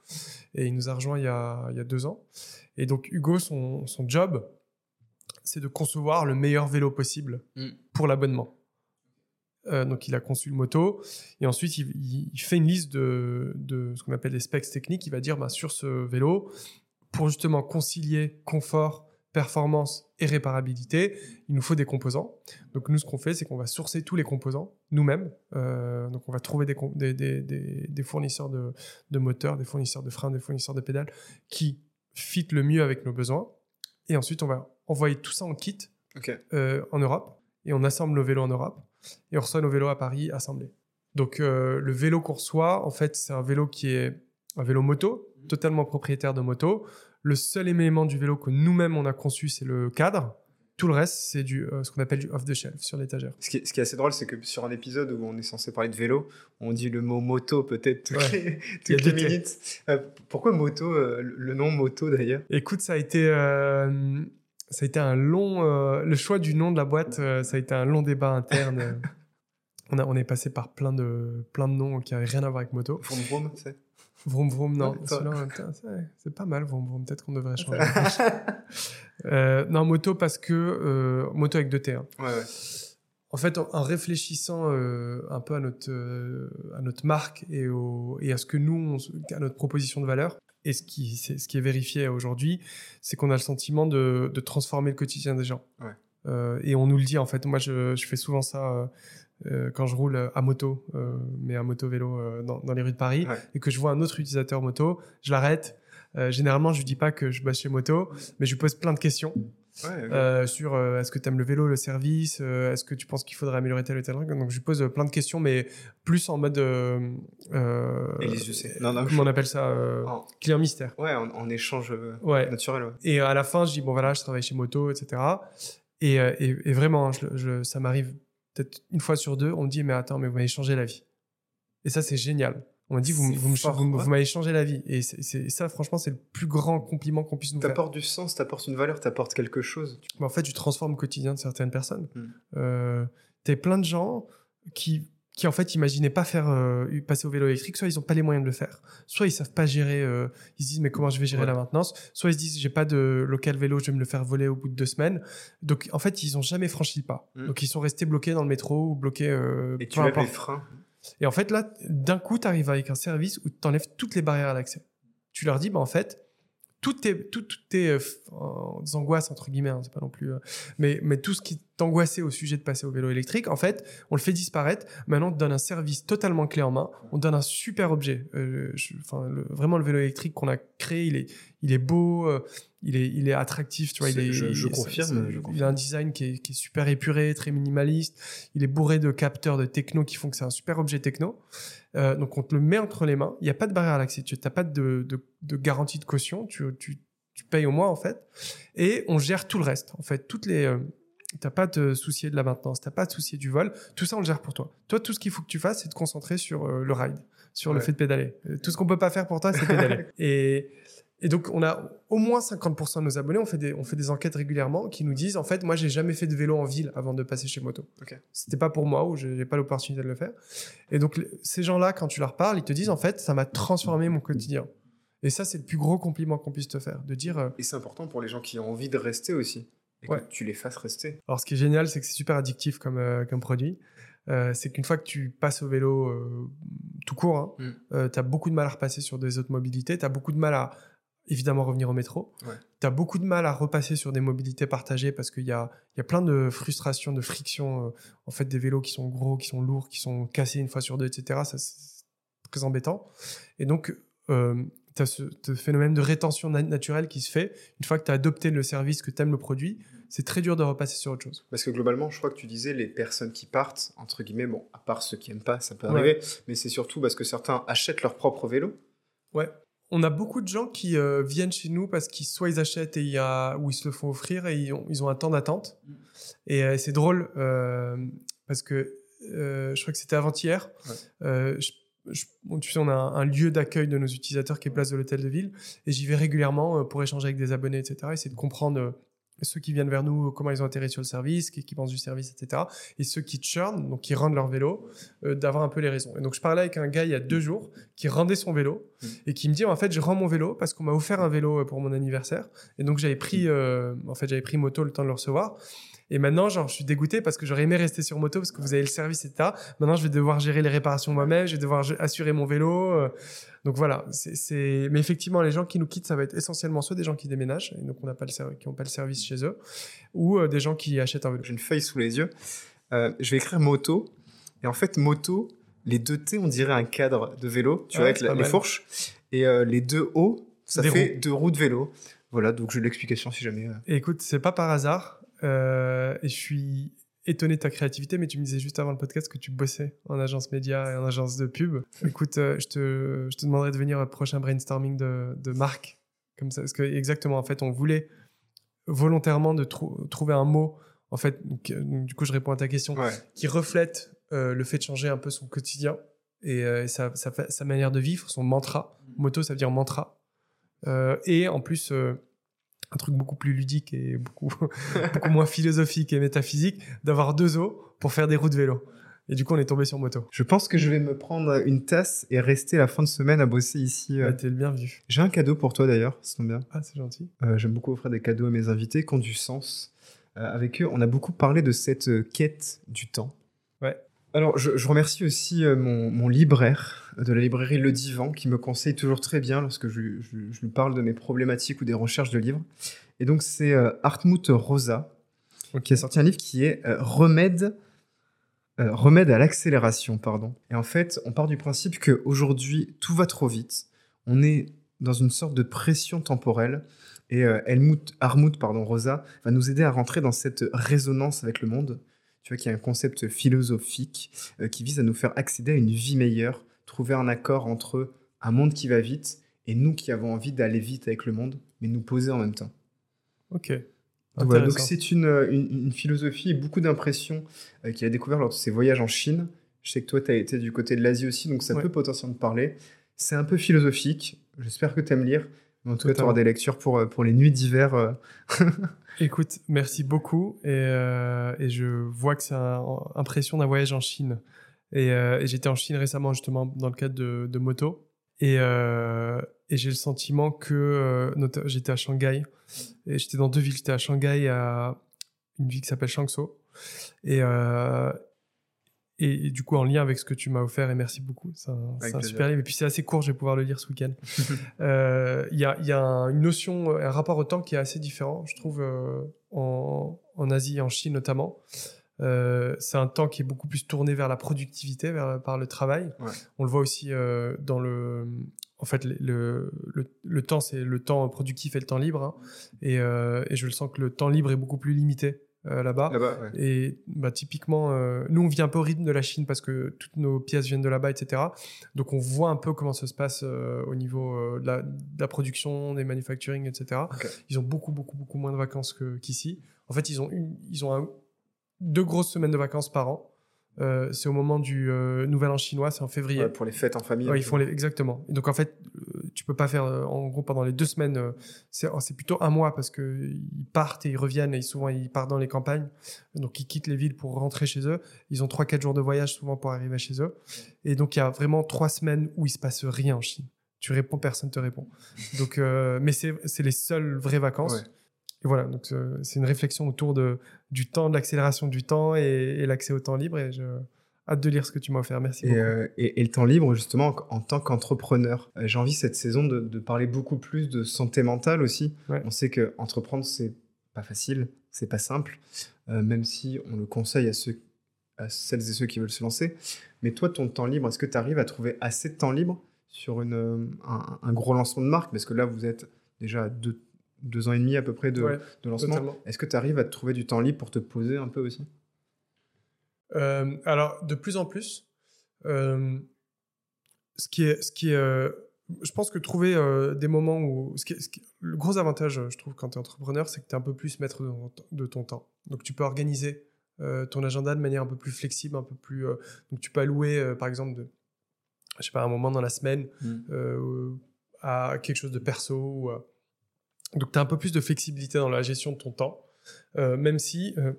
Et il nous a rejoint il y a, il y a deux ans. Et donc, Hugo, son, son job, c'est de concevoir le meilleur vélo possible mm. pour l'abonnement. Euh, donc il a conçu le moto et ensuite il, fait une liste de, ce qu'on appelle les specs techniques. Il va dire bah, sur ce vélo, pour justement concilier confort, performance et réparabilité, il nous faut des composants. Donc nous ce qu'on fait, c'est qu'on va sourcer tous les composants nous-mêmes. Euh, donc on va trouver des, des, fournisseurs de, de moteurs, des fournisseurs de freins, des fournisseurs de pédales qui fit le mieux avec nos besoins. Et ensuite on va envoyer tout ça en kit euh, en Europe et on assemble nos vélos en Europe et on reçoit nos vélos à Paris assemblés. Donc euh, le vélo qu'on reçoit, en fait, c'est un vélo qui est un vélo moto, mhm. totalement propriétaire de moto. Le seul élément du vélo que nous-mêmes on a conçu, c'est le cadre. Tout le reste, c'est du euh, ce qu'on appelle du off the shelf sur l'étagère. Ce, qui est, assez drôle, c'est que sur un épisode où on est censé parler de vélo, on dit le mot moto peut-être toutes, les, minutes. pourquoi moto, le nom moto d'ailleurs? Écoute, ça a été ça a été un long. Euh, le choix du nom de la boîte, euh, ça a été un long débat interne. on, a, on est passé par plein de, plein de noms qui n'avaient rien à voir avec moto. Vroom, c'est? Vroom Vroom, non. c'est pas mal, Vroom Vroom. Peut-être qu'on devrait changer. euh, non, moto parce que. Euh, moto avec deux T. Hein. Ouais, ouais. En fait, en, réfléchissant un peu à notre, à notre marque et, au, et à ce que nous, à notre proposition de valeur, et ce qui, est, ce qui est vérifié aujourd'hui, c'est qu'on a le sentiment de, transformer le quotidien des gens. Euh, et on nous le dit, en fait. Moi, je, fais souvent ça euh, euh, quand je roule à moto, mais à moto-vélo dans, les rues de Paris, et que je vois un autre utilisateur moto, je l'arrête. généralement, je lui dis pas que je bosse chez moto, mais je lui pose plein de questions. Euh, sur euh, est-ce que tu aimes le vélo, le service, euh, est-ce que tu penses qu'il faudrait améliorer tel ou tel truc. Donc je lui pose plein de questions, mais plus en mode. Non, non, comment on appelle ça Client mystère. Ouais, en, échange naturel. Et à la fin, je dis bon voilà, je travaille chez Moto, etc. Et, et, vraiment, je, ça m'arrive peut-être une fois sur deux, on me dit mais attends, mais vous m'avez changé la vie. Et ça, c'est génial. On m'a dit, vous, vous, m'avez changé la vie. Et c'est ça, franchement, c'est le plus grand compliment qu'on puisse nous faire. T'apportes du sens, t'apportes une valeur, t'apportes quelque chose. en fait, tu transformes le quotidien de certaines personnes. Hmm. Euh, T'as plein de gens qui, qui, en fait, imaginaient pas faire euh, passer au vélo électrique. Soit ils ont pas les moyens de le faire. Soit ils savent pas gérer. Euh, ils se disent, mais comment je vais gérer la maintenance? Soit ils se disent, j'ai pas de local vélo, je vais me le faire voler au bout de deux semaines. Donc, en fait, ils ont jamais franchi le pas. Hmm. Donc, ils sont restés bloqués dans le métro ou bloqués. Euh, Et tu as les freins et en fait, là, d'un coup, tu arrives avec un service où tu enlèves toutes les barrières à l'accès. Tu leur dis, bah, en fait, toutes tes, toutes, tes euh, angoisses, entre guillemets, hein, c'est pas non plus, euh, mais, mais tout ce qui t'angoissait au sujet de passer au vélo électrique, en fait, on le fait disparaître. Maintenant, on te donne un service totalement clé en main. On te donne un super objet. Euh, enfin, vraiment, le vélo électrique qu'on a créé, il est, il est beau, il est, il est attractif, tu vois. Il est, je, confirme, Il a un design qui est, qui est, super épuré, très minimaliste. Il est bourré de capteurs de techno qui font que c'est un super objet techno. Euh, donc on te le met entre les mains. Il n'y a pas de barrière à l'accès. Tu n'as pas de, de, de, garantie de caution. Tu, tu, tu, payes au mois en fait. Et on gère tout le reste. En fait, toutes les, euh, T'as pas à te soucier de la maintenance, t'as pas à te soucier du vol. Tout ça, on le gère pour toi. Toi, tout ce qu'il faut que tu fasses, c'est te concentrer sur euh, le ride, sur le fait de pédaler. Euh, Tout ce qu'on peut pas faire pour toi, c'est pédaler. et, et donc, on a au moins 50% de nos abonnés, on fait, des, on fait des enquêtes régulièrement qui nous disent, en fait, moi, j'ai jamais fait de vélo en ville avant de passer chez Moto. Ok. C'était pas pour moi ou j'ai pas l'opportunité de le faire. Et donc, ces gens-là, quand tu leur parles, ils te disent, en fait, ça m'a transformé mon quotidien. Et ça, c'est le plus gros compliment qu'on puisse te faire, de dire, euh, Et c'est important pour les gens qui ont envie de rester aussi. Et Ouais. que tu les fasses rester. Alors, ce qui est génial, c'est que c'est super addictif comme, euh, comme produit. Euh, c'est qu'une fois que tu passes au vélo euh, tout court, Mm. tu as beaucoup de mal à repasser sur des autres mobilités. Tu as beaucoup de mal à, évidemment, revenir au métro. Ouais. Tu as beaucoup de mal à repasser sur des mobilités partagées parce qu'il y a, il y a plein de frustrations, de frictions. en fait, des vélos qui sont gros, qui sont lourds, qui sont cassés une fois sur deux, etc. Ça, c'est très embêtant. Et donc, tu as ce, ce phénomène de rétention na- naturelle qui se fait. Une fois que tu as adopté le service, que tu aimes le produit, c'est très dur de repasser sur autre chose. Parce que globalement, je crois que tu disais les personnes qui partent, entre guillemets, bon, à part ceux qui aiment pas, ça peut Ouais. arriver, mais c'est surtout parce que certains achètent leur propre vélo. Ouais. On a beaucoup de gens qui euh, viennent chez nous parce qu'ils soit ils achètent et il y a, ou ils se le font offrir et ils ont, ils ont un temps d'attente. Mm. Et euh, c'est drôle euh, parce que je crois que c'était avant-hier. Ouais. Je- je- bon, tu sais, on a un, un lieu d'accueil de nos utilisateurs qui est place de l'hôtel de ville et j'y vais régulièrement euh, pour échanger avec des abonnés, etc. Essayer de comprendre euh, ceux qui viennent vers nous, comment ils ont atterri sur le service, qu'est-ce qu'ils pensent du service, etc. Et ceux qui churn, donc qui rendent leur vélo, euh, d'avoir un peu les raisons. Et donc je parlais avec un gars il y a deux jours qui rendait son vélo Mm. et qui me dit en fait je rends mon vélo parce qu'on m'a offert un vélo pour mon anniversaire et donc j'avais pris euh, en fait j'avais pris moto le temps de le recevoir et maintenant genre je suis dégoûté parce que j'aurais aimé rester sur moto parce que vous avez le service etc maintenant je vais devoir gérer les réparations moi-même je vais devoir assurer mon vélo euh. donc voilà c'est mais effectivement les gens qui nous quittent ça va être essentiellement soit des gens qui déménagent et donc on n'a pas le qui n'ont pas le service chez eux ou euh, des gens qui achètent un vélo J'ai une feuille sous les yeux. Euh, je vais écrire moto. Et en fait, moto, les deux T, on dirait un cadre de vélo, tu vois, avec la- les fourches. Et euh, les deux O, ça Des fait deux roues de vélo. Voilà, donc j'ai l'explication si jamais. écoute, c'est pas par hasard. Euh, et je suis étonné de ta créativité, mais tu me disais juste avant le podcast que tu bossais en agence média et en agence de pub. Écoute, euh, je, te, je te demanderai de venir au prochain brainstorming de, de marque. Comme ça, parce que exactement, en fait, on voulait volontairement de trou- trouver un mot, en fait, donc, du coup, je réponds à ta question, Ouais. qui reflète euh, le fait de changer un peu son quotidien et, euh, et sa, sa, fa- sa manière de vivre, son mantra. Moto, ça veut dire mantra. Et en plus, un truc beaucoup plus ludique et beaucoup, beaucoup moins philosophique et métaphysique, d'avoir deux os pour faire des roues de vélo. Et du coup, on est tombé sur moto. Je pense que je vais me prendre une tasse et rester la fin de semaine à bosser ici. euh. Bah, T'es le bienvenu. J'ai un cadeau pour toi d'ailleurs, ça tombe bien. Ah, c'est gentil. Euh, J'aime beaucoup offrir des cadeaux à mes invités qui ont du sens. Euh, avec eux, on a beaucoup parlé de cette euh, quête du temps. Alors, je, remercie aussi euh, mon, libraire de la librairie Le Divan qui me conseille toujours très bien lorsque je, lui parle de mes problématiques ou des recherches de livres. Et donc, c'est euh, Hartmut Rosa qui a sorti un livre qui est euh, Remède, Remède à l'accélération. pardon. Et en fait, on part du principe qu'aujourd'hui, tout va trop vite. On est dans une sorte de pression temporelle. Et euh, Rosa va nous aider à rentrer dans cette résonance avec le monde. Tu vois qu'il y a un concept philosophique euh, qui vise à nous faire accéder à une vie meilleure, trouver un accord entre un monde qui va vite et nous qui avons envie d'aller vite avec le monde, mais nous poser en même temps. Ok. Donc voilà, c'est une, euh, une, une philosophie et beaucoup d'impressions euh, qu'il a découvert lors de ses voyages en Chine. Je sais que toi, tu as été du côté de l'Asie aussi, donc ça Ouais. peut potentiellement te parler. C'est un peu philosophique. J'espère que tu aimes lire. Mais en tout cas, tu auras des lectures pour, euh, pour les nuits d'hiver. euh. Écoute, merci beaucoup. Et, euh, et je vois que c'est impression d'un voyage en Chine. Et, euh, et j'étais en Chine récemment, justement, dans le cadre de, de moto. Et, euh, et j'ai le sentiment que j'étais à Shanghai. Et j'étais dans deux villes. J'étais à Shanghai, à une ville qui s'appelle Changsha. Et, et, et du coup, en lien avec ce que tu m'as offert, et merci beaucoup. C'est un, super livre. Et puis, c'est assez court, je vais pouvoir le lire ce week-end. Euh, Il y, a, y une notion, un rapport au temps qui est assez différent, je trouve, euh, en, en Asie et en Chine notamment. Euh, c'est un temps qui est beaucoup plus tourné vers la productivité, vers, par le travail. Ouais. On le voit aussi dans le. En fait, le, le, le- le temps, c'est le temps productif et le temps libre. hein. Et, euh, et je le sens que le temps libre est beaucoup plus limité euh, là-bas. Ouais. Et bah, typiquement, euh, nous, on vit un peu au rythme de la Chine parce que toutes nos pièces viennent de là-bas, etc. Donc, on voit un peu comment ça se passe euh, au niveau de, la, de la production, des manufacturing, etc. Ils ont beaucoup, beaucoup, beaucoup moins de vacances qu'ici. en fait, ils ont, une, ils ont un- deux grosses semaines de vacances par an. Euh, c'est au moment du euh, Nouvel An chinois, c'est en février. Ouais, pour les fêtes en famille. Ouais, ils font les, exactement. Et donc en fait, euh, tu peux pas faire en gros pendant les deux semaines. c'est oh, c'est plutôt un mois parce que ils partent et ils reviennent et souvent ils partent dans les campagnes. Donc ils quittent les villes pour rentrer chez eux. Ils ont trois quatre jours de voyage souvent pour arriver chez eux. Et donc il y a vraiment trois semaines où il se passe rien en Chine. Tu réponds, personne te répond. Donc euh, mais c'est c'est les seules vraies vacances. Ouais. Et voilà, donc c'est une réflexion autour de, du temps, de l'accélération du temps et, et l'accès au temps libre. Et je hâte de lire ce que tu m'as offert. Merci Et, beaucoup. euh, et- et le temps libre, justement, en tant qu'entrepreneur, euh, j'ai envie cette saison de, de parler beaucoup plus de santé mentale aussi. Ouais. On sait que entreprendre c'est pas facile, c'est pas simple, euh, même si on le conseille à ceux, à celles et ceux qui veulent se lancer. Mais toi, ton temps libre, est-ce que tu arrives à trouver assez de temps libre sur une, un, un gros lancement de marque? Parce que là, vous êtes déjà à deux, deux ans et demi à peu près de, Ouais, de lancement. Est-ce que tu arrives à te trouver du temps libre pour te poser un peu aussi? Euh, alors, de plus en plus, euh, ce qui est, ce qui est, euh, je pense que trouver des moments où, ce qui est- ce qui- le gros avantage, je trouve, quand tu es entrepreneur, c'est que tu es un peu plus maître de, ton- de ton temps. Donc, tu peux organiser ton agenda de manière un peu plus flexible, un peu plus. donc, tu peux allouer, par exemple, de, je sais pas, un moment dans la semaine euh, à quelque chose de perso. ou à- Donc, tu as un peu plus de flexibilité dans la gestion de ton temps, euh, même si, euh,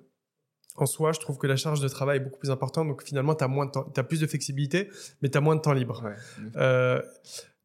en soi, je trouve que la charge de travail est beaucoup plus importante. Donc, finalement, tu as, moins de temps, t'as plus de flexibilité, mais tu as moins de temps libre. Ouais. Euh,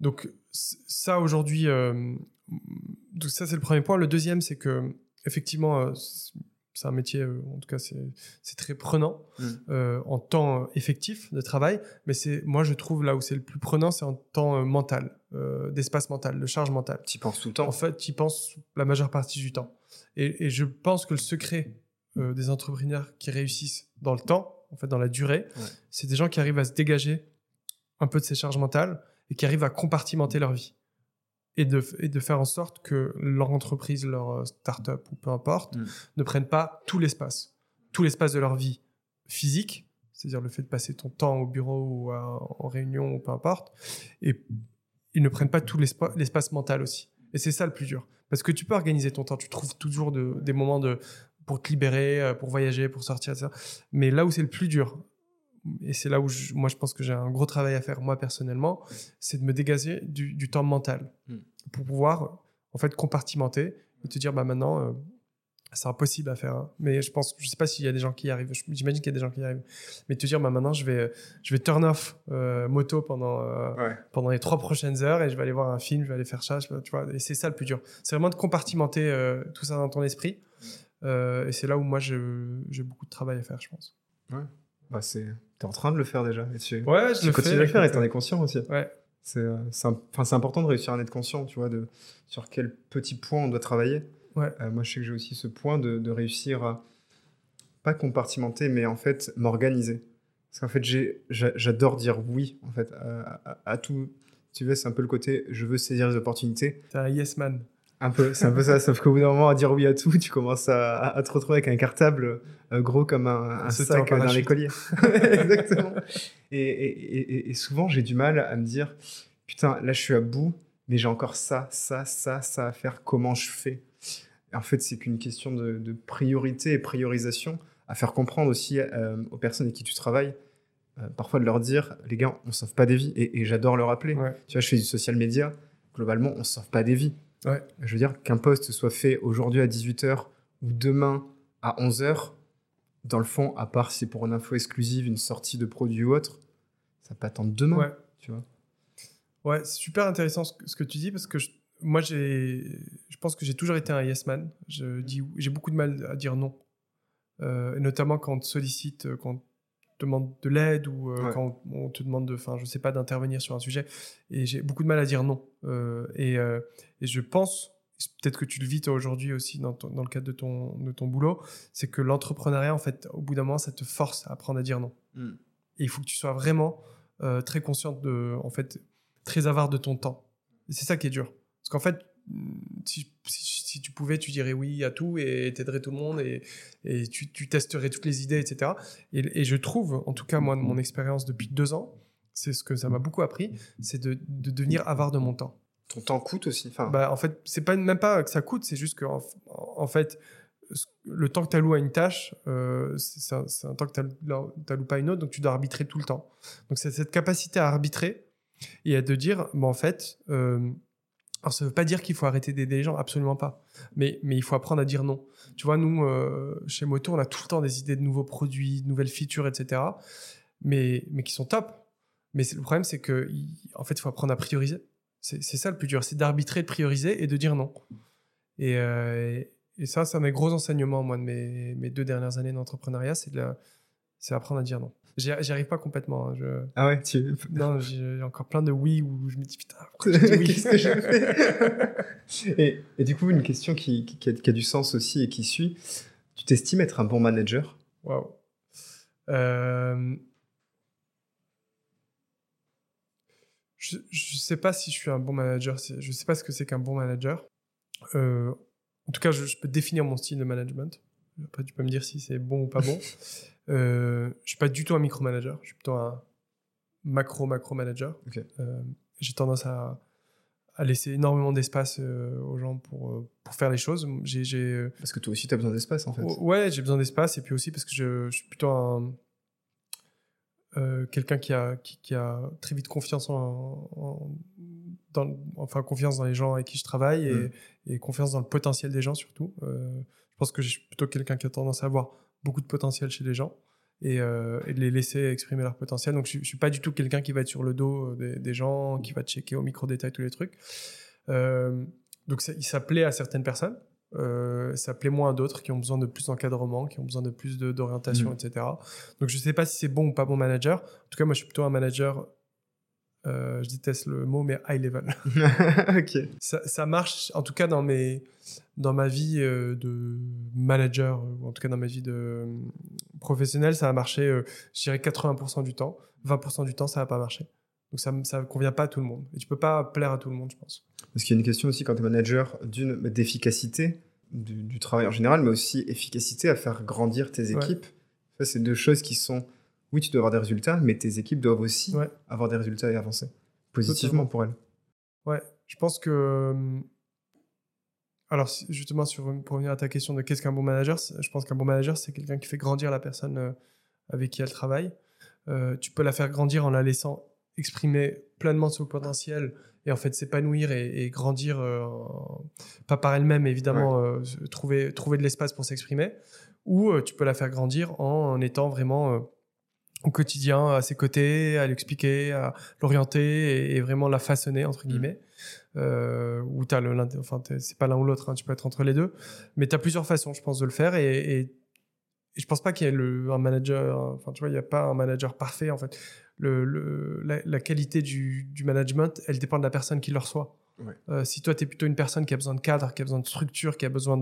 donc, ça, aujourd'hui, donc ça, c'est le premier point. Le deuxième, c'est que, effectivement, c'est un métier, en tout cas, c'est très prenant Mm. euh, en temps effectif de travail. Mais c'est moi, je trouve là où c'est le plus prenant, c'est en temps mental, euh, d'espace mental, de charge mentale. Tu y penses tout le temps En fait, tu y penses la majeure partie du temps. Et, et je pense que le secret euh, des entrepreneurs qui réussissent dans le temps, en fait, dans la durée, Ouais. c'est des gens qui arrivent à se dégager un peu de ces charges mentales et qui arrivent à compartimenter leur vie. Et de, et de faire en sorte que leur entreprise, leur euh, start-up ou peu importe, Mm. ne prennent pas tout l'espace. Tout l'espace de leur vie physique, c'est-à-dire le fait de passer ton temps au bureau ou à- en réunion ou peu importe, et ils ne prennent pas tout l'espa- l'espace mental aussi. Et c'est ça le plus dur. Parce que tu peux organiser ton temps, tu trouves toujours de- des moments de, pour te libérer, euh, pour voyager, pour sortir, etc. Mais là où c'est le plus dur, et c'est là où je- moi je pense que j'ai un gros travail à faire moi personnellement, c'est de me dégager du, du temps mental Mm. pour pouvoir en fait compartimenter et te dire bah maintenant euh, c'est impossible à faire. hein. Mais je pense, je sais pas s'il y a des gens qui y arrivent. J'imagine qu'il y a des gens qui y arrivent. Mais te dire bah maintenant je vais je vais turn off euh, moto pendant euh, Ouais. pendant les trois prochaines heures et je vais aller voir un film, je vais aller faire ça, tu vois. Et c'est ça le plus dur. C'est vraiment de compartimenter euh, tout ça dans ton esprit. Euh, et c'est là où moi j'ai beaucoup de travail à faire, je pense. Bah, c'est... T'es en train de le faire déjà. Et tu... Ouais, je tu le continues fais. de le faire et t'en es conscient aussi. Ouais. C'est, euh, c'est, un- enfin, c'est important de réussir à en être conscient, tu vois, de, sur quel petit point on doit travailler. Ouais. Euh, moi, je sais que j'ai aussi ce point de, de réussir à, pas compartimenter, mais en fait, m'organiser. Parce qu'en fait, j'adore dire oui, en fait, à, à- à tout. Tu vois, c'est un peu le côté, je veux saisir les opportunités. T'es un yes man. Un peu, c'est un peu ça, sauf qu'au bout d'un moment, à dire oui à tout, tu commences à, te retrouver avec un cartable euh, gros comme un, sac d'un écolier. Exactement. Et, et- et- et souvent, j'ai du mal à me dire, putain, là, je suis à bout, mais j'ai encore ça, ça, ça, ça à faire. Comment je fais? En fait, c'est qu'une question de, de priorité et priorisation à faire comprendre aussi euh, aux personnes avec qui tu travailles. euh, parfois de leur dire, les gars, on sauve pas des vies. Et, et j'adore le rappeler. Ouais. Tu vois, je fais du social media. Globalement, on sauve pas des vies. Ouais. Je veux dire qu'un post soit fait aujourd'hui à 18h ou demain à 11h, dans le fond, à part si c'est pour une info exclusive, une sortie de produit ou autre, ça peut attendre demain. Ouais. Tu vois. Ouais, c'est super intéressant ce que, ce que tu dis parce que je- moi, je pense que j'ai toujours été un yes man. J'ai beaucoup de mal à dire non, Euh, notamment quand on te sollicite, euh, quand on te demande de l'aide ou euh, Ouais. quand on, te demande de, enfin, je sais pas, d'intervenir sur un sujet. Et j'ai beaucoup de mal à dire non. Euh, et, et je pense, peut-être que tu le vis toi aujourd'hui aussi dans, ton- dans le cadre de ton, de ton boulot, c'est que l'entrepreneuriat, en fait, au bout d'un moment, ça te force à apprendre à dire non. Et il faut que tu sois vraiment très consciente de, en fait, très avare de ton temps. C'est ça qui est dur. Qu'en fait, si, si- si tu pouvais, tu dirais oui à tout et t'aiderais tout le monde et, et tu, tu testerais toutes les idées, etc. Et, et je trouve, en tout cas, moi, de mon expérience depuis deux ans, c'est ce que ça m'a beaucoup appris, c'est de, de devenir avare de mon temps. Ton temps coûte aussi. Enfin, Bah, en fait, c'est pas même pas que ça coûte, c'est juste que en, en fait, le temps que tu alloues à une tâche, euh, c'est un, temps que tu n'alloues pas à une autre, donc tu dois arbitrer tout le temps. Donc c'est cette capacité à arbitrer et à te dire, en fait, euh, alors ça veut pas dire qu'il faut arrêter d'aider les gens, absolument pas. Mais, mais il faut apprendre à dire non. Tu vois, nous, euh, chez Moto, on a tout le temps des idées de nouveaux produits, de nouvelles features, etc. Mais, mais qui sont top. Mais le problème, c'est que, en fait, il faut apprendre à prioriser. C'est ça le plus dur, c'est d'arbitrer, de prioriser et de dire non. Et, euh, ça, c'est un des gros enseignements, moi, de mes, deux dernières années d'entrepreneuriat, c'est de la- apprendre à dire non. J'y arrive pas complètement. hein, je- Ah ouais, tu. Non, j'ai encore plein de oui où je me dis putain, oui Qu'est-ce que je fais et, et du coup, une question qui, qui, a, qui a du sens aussi et qui suit. Tu t'estimes être un bon manager? Waouh. Euh, Je ne sais pas si je suis un bon manager. Je sais pas ce que c'est qu'un bon manager. Euh, en tout cas, je, je peux définir mon style de management. Après, tu peux me dire si c'est bon ou pas bon. Euh, je suis pas du tout un micromanager. Je suis plutôt un macro-macro-manager. Euh, J'ai tendance à, à laisser énormément d'espace euh, aux gens pour, euh, pour faire les choses. Euh, Parce que toi aussi, tu as besoin d'espace en fait. O- Ouais, j'ai besoin d'espace et puis aussi parce que je, je suis plutôt un euh, quelqu'un qui a qui, qui a très vite confiance en, en- dans enfin confiance dans les gens avec qui je travaille et, Mm. et confiance dans le potentiel des gens surtout. Euh, je pense que je suis plutôt quelqu'un qui a tendance à avoir beaucoup de potentiel chez les gens et, euh, et de les laisser exprimer leur potentiel. Donc je, je suis pas du tout quelqu'un qui va être sur le dos euh, des, des gens, qui va checker au micro détail tous les trucs. Euh, donc ça, ça plaît à certaines personnes. Euh, ça plaît moins à d'autres qui ont besoin de plus d'encadrement, qui ont besoin de plus de- d'orientation, Mhm. etc. Donc je sais pas si c'est bon ou pas bon manager. En tout cas, moi je suis plutôt un manager, euh, je déteste le mot, mais high level. ok. ça, ça marche, en tout cas dans, mes, dans ma vie euh, de manager, ou en tout cas dans ma vie de euh, professionnelle, ça a marché, je dirais 80% du temps. 20% du temps, ça n'a pas marché. Donc ça ne convient pas à tout le monde. Et tu peux pas plaire à tout le monde, je pense. Parce qu'il y a une question aussi quand tu es manager d'une d'efficacité du, du travail en général, mais aussi efficacité à faire grandir tes Ouais. équipes. Ça, c'est deux choses qui sont. Oui, tu dois avoir des résultats, mais tes équipes doivent aussi Ouais. avoir des résultats et avancer positivement Totalement. pour elles. Ouais, je pense que. euh, Alors, justement, sur, pour revenir à ta question de qu'est-ce qu'un bon manager, je pense qu'un bon manager, c'est quelqu'un qui fait grandir la personne euh, avec qui elle travaille. Euh, tu peux la faire grandir en la laissant exprimer pleinement son potentiel et en fait s'épanouir et, et grandir, euh, pas par elle-même évidemment, euh, trouver, trouver de l'espace pour s'exprimer. Ou tu peux la faire grandir en, en étant vraiment au quotidien à ses côtés, à l'expliquer, à l'orienter et, et vraiment la façonner entre guillemets. Euh, où t'as le, enfin c'est pas l'un ou l'autre, hein, tu peux être entre les deux, mais tu as plusieurs façons, je pense, de le faire et, et, et je pense pas qu'il y ait le, un manager, enfin tu vois, il n'y a pas un manager parfait en fait. Le, le- la, la qualité du, du management, elle dépend de la personne qui le reçoit. Ouais. Euh, si toi, tu es plutôt une personne qui a besoin de cadre, qui a besoin de structure, qui a besoin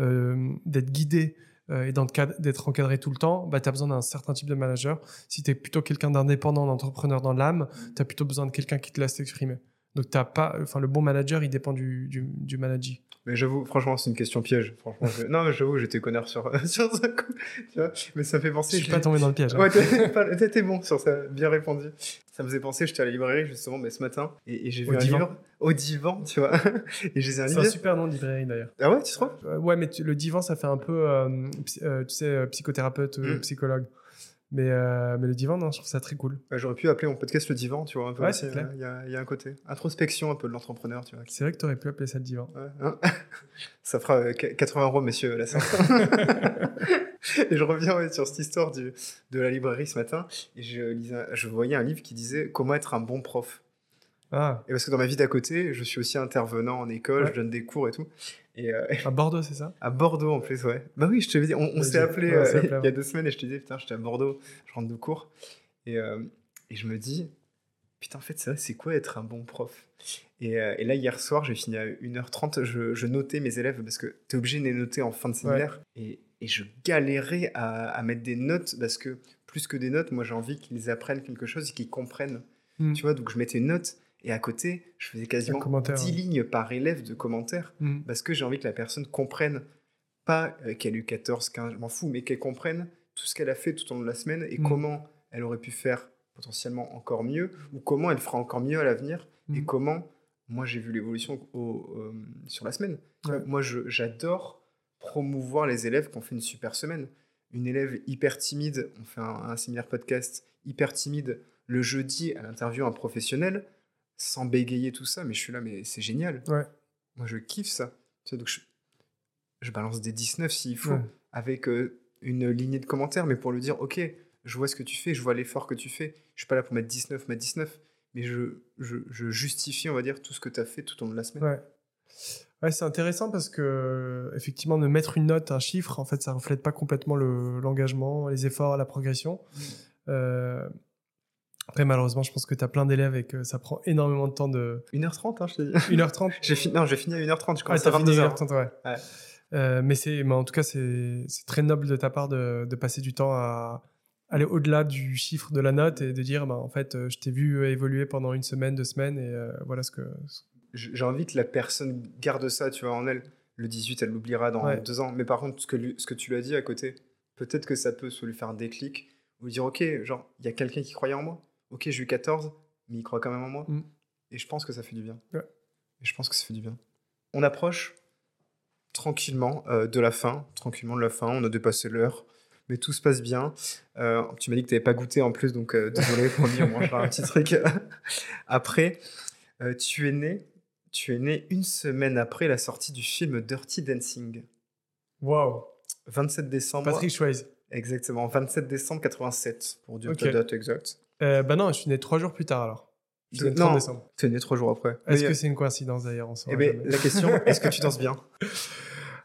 euh, d'être euh, et dans le cadre- d'être encadré tout le temps, bah, tu as besoin d'un certain type de manager. Si tu es plutôt quelqu'un d'indépendant, d'entrepreneur dans l'âme, tu as plutôt besoin de quelqu'un qui te laisse t'exprimer. Donc, t'as pas, enfin, le bon manager, il dépend du, du, du manager. Mais j'avoue, franchement, c'est une question piège. Franchement, je- Non, mais j'avoue, j'étais connard sur, sur ça. coup, Tu vois mais ça fait penser. Je suis pas tombé dans le piège. hein. Ouais, t'es- bon sur ça, bien répondu. Ça me faisait penser, j'étais à la librairie justement mais ce matin et, et j'ai Au vu un divan. livre au divan, tu vois. et j'ai un C'est livre. un super nom de librairie d'ailleurs. Ah ouais, tu trouves? Euh, ouais, mais tu- le divan, ça fait un peu, euh, euh, tu sais, psychothérapeute, euh, Mm. psychologue. Mais, euh, mais le divan, non, je trouve ça très cool. Ouais, J'aurais pu appeler mon podcast le divan, tu vois. Un peu Ouais, aussi, c'est clair. euh, Il y, a, il y a un côté introspection un peu de l'entrepreneur, tu vois. C'est vrai que tu aurais pu appeler ça le divan. Ouais, hein. ça fera euh, qu- 80 euros, messieurs, la et je reviens sur cette histoire du, de la librairie ce matin. Et je, lisais, un- je voyais un livre qui disait Comment être un bon prof. Ah, Et parce que dans ma vie d'à côté, je suis aussi intervenant en école, Ouais. je donne des cours et tout. Et euh, à Bordeaux, c'est ça? À Bordeaux en plus, ouais. Bah oui, je te dit, on, s'est appelé Ouais, on euh, appelé, il y a deux semaines et je te disais, putain, j'étais à Bordeaux, je rentre de cours. Et, euh, et je me dis, putain, en fait, c'est vrai, c'est quoi être un bon prof? Et, et là, hier soir, j'ai fini à 1h30, je, je notais mes élèves parce que tu es obligé de les noter en fin de séminaire. Et, et je galérais à, à mettre des notes parce que plus que des notes, moi j'ai envie qu'ils apprennent quelque chose et qu'ils comprennent. Mm. Tu vois, donc je mettais une note Et à côté, je faisais quasiment Un commentaire, 10 ouais. lignes par élève de commentaires Mm. parce que j'ai envie que la personne comprenne pas euh, qu'elle a eu 14, 15, je m'en fous, mais qu'elle comprenne tout ce qu'elle a fait tout au long de la semaine et Mm. comment elle aurait pu faire potentiellement encore mieux ou comment elle fera encore mieux à l'avenir et Mm. comment moi j'ai vu l'évolution euh, sur la semaine. Ouais. Moi j'adore promouvoir les élèves qui ont fait une super semaine. Une élève hyper timide, on fait un, un séminaire podcast, hyper timide, le jeudi à l'interview un professionnel, sans bégayer tout ça, mais je suis là, mais c'est génial. Ouais. Moi je kiffe ça. Tu sais, donc je, je balance des 19 s'il faut, Ouais. avec euh, une lignée de commentaires, mais pour lui dire, ok, je vois ce que tu fais, je vois l'effort que tu fais, je suis pas là pour mettre 19, mettre 19, mais je, je, je justifie, on va dire, tout ce que tu as fait tout au long de la semaine. Ouais. Ouais, c'est intéressant parce que effectivement, de mettre une note, un chiffre, en fait, ça reflète pas complètement le- l'engagement, les efforts, la progression. Euh, après, malheureusement, je pense que tu as plein d'élèves et que ça prend énormément de temps de 1h30, hein, je t'ai dit. 1h30. J'ai fini, non, j'ai fini à 1h30, je Ah, commence à t'as fini 22h. 1h30, ouais. Ouais. Euh, mais c'est, mais en tout cas, c'est, c'est très noble de ta part de, de passer du temps à aller au-delà du chiffre de la note et de dire, bah, en fait, euh, je t'ai vu évoluer pendant une semaine, deux semaines et euh, voilà ce que. J- J'ai envie que la personne garde ça, tu vois, en elle. Le 18, elle l'oubliera dans Ouais. deux ans. Mais par contre, ce que, ce que tu lui as dit à côté, peut-être que ça peut soit lui faire un déclic ou lui dire, ok, genre, il y a quelqu'un qui croyait en moi. Ok, j'ai eu 14, mais il croit quand même en moi. Mm. Et je pense que ça fait du bien. Ouais. Et je pense que ça fait du bien. On approche tranquillement euh, de la fin, tranquillement de la fin. On a dépassé l'heure, mais tout se passe bien. Euh, tu m'as dit que tu n'avais pas goûté en plus, donc euh, désolé, promis, on mangera un petit truc après. Euh, tu es né, tu es né une semaine après la sortie du film Dirty Dancing, Waouh! 27 décembre. Patrick Swayze. Exactement, 27 décembre 87 pour dire Ok. ta date exacte. Euh, bah non, je suis né trois jours plus tard alors. Je suis né le Non. 30 décembre. Tu es né trois jours après. Est-ce Mais, que c'est une coïncidence d'ailleurs on eh saura ben, jamais. la question, est-ce que tu danses bien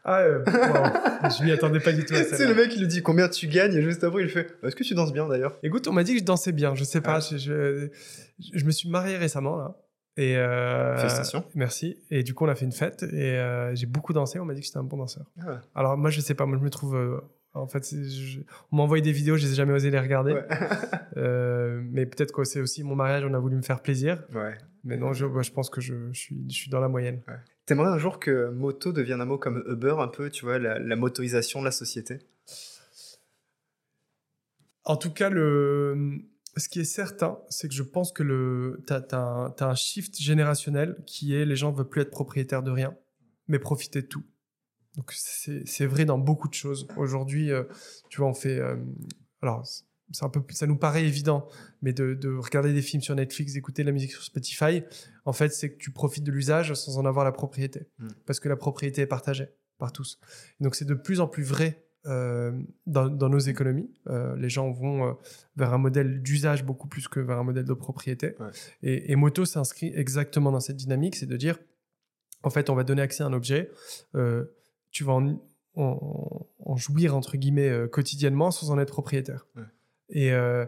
Ah, euh, wow. je m'y attendais pas du tout à C'est celle-là. le mec qui lui dit combien tu gagnes et juste après il fait est-ce que tu danses bien d'ailleurs? Écoute, on m'a dit que je dansais bien. Je sais pas. Ah. Je, je, je me suis marié récemment là. Et euh, Félicitations. Merci. Et du coup, on a fait une fête et euh, j'ai beaucoup dansé. On m'a dit que j'étais un bon danseur. Ah, Alors moi, je sais pas. Moi, je me trouve. euh, en fait, je- on m'a envoyé des vidéos. Je n'ai jamais osé les regarder. ouais. Euh, mais peut-être que c'est aussi mon mariage. On a voulu me faire plaisir. ouais. Mais non, je, je pense que je, je suis, je suis dans la moyenne. T'aimerais un jour que moto devienne un mot comme Uber, un peu, tu vois, la, la motorisation de la société? En tout cas, le... ce qui est certain, c'est que je pense que le... tu as, un, t'as un shift générationnel qui est les gens ne veulent plus être propriétaires de rien, mais profiter de tout. Donc c'est vrai dans beaucoup de choses. Aujourd'hui, euh, tu vois, on fait... euh, alors, c'est un peu, ça nous paraît évident, mais de, de regarder des films sur Netflix, d'écouter de la musique sur Spotify, en fait, c'est que tu profites de l'usage sans en avoir la propriété. Mm. Parce que la propriété est partagée par tous. Donc c'est de plus en plus vrai euh, dans, dans nos économies. Euh, les gens vont euh, vers un modèle d'usage beaucoup plus que vers un modèle de propriété. Ouais. Et, et Moto s'inscrit exactement dans cette dynamique, c'est de dire, en fait, on va donner accès à un objet, tu vas en, en- en jouir, entre guillemets, euh, quotidiennement sans en être propriétaire. Ouais. Et, euh,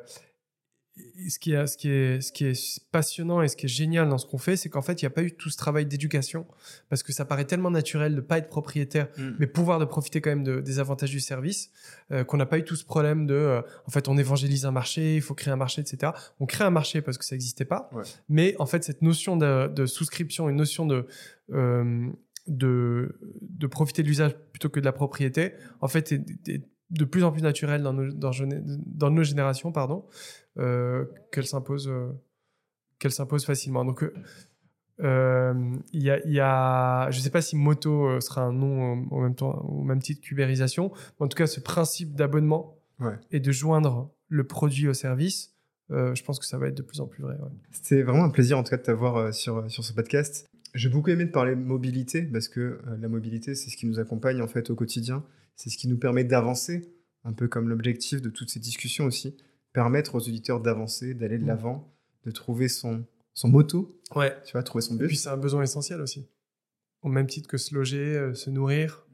et ce, qui est, ce, qui est, ce qui est passionnant et ce qui est génial dans ce qu'on fait, c'est qu'en fait, il n'y a pas eu tout ce travail d'éducation, parce que ça paraît tellement naturel de ne pas être propriétaire mais pouvoir de profiter quand même de- des avantages du service, euh, qu'on n'a pas eu tout ce problème de, en fait, on évangélise un marché, il faut créer un marché, etc. On crée un marché parce que ça n'existait pas, Ouais. mais en fait, cette notion de, de souscription, une notion de, euh, de, de profiter de l'usage plutôt que de la propriété, en fait, est, est de plus en plus naturelle dans nos, dans, nos générations, pardon, euh, qu'elle s'impose, euh, qu'elle s'impose facilement. Donc, euh, euh, il y a, y a, je sais pas si moto sera un nom au même temps, au même titre qu'ubérisation. mais En tout cas, ce principe d'abonnement Ouais. et de joindre le produit au service, euh, je pense que ça va être de plus en plus vrai. ouais. C'était vraiment un plaisir en tout cas de t'avoir euh, sur, sur ce podcast. J'ai beaucoup aimé de parler mobilité parce que euh, la mobilité, c'est ce qui nous accompagne en fait au quotidien. C'est ce qui nous permet d'avancer, un peu comme l'objectif de toutes ces discussions aussi. Permettre aux auditeurs d'avancer, d'aller de Mm. l'avant, de trouver son, son moto, Ouais. tu vois, trouver son Et but. puis c'est un besoin essentiel aussi. Au même titre que se loger, euh, se nourrir,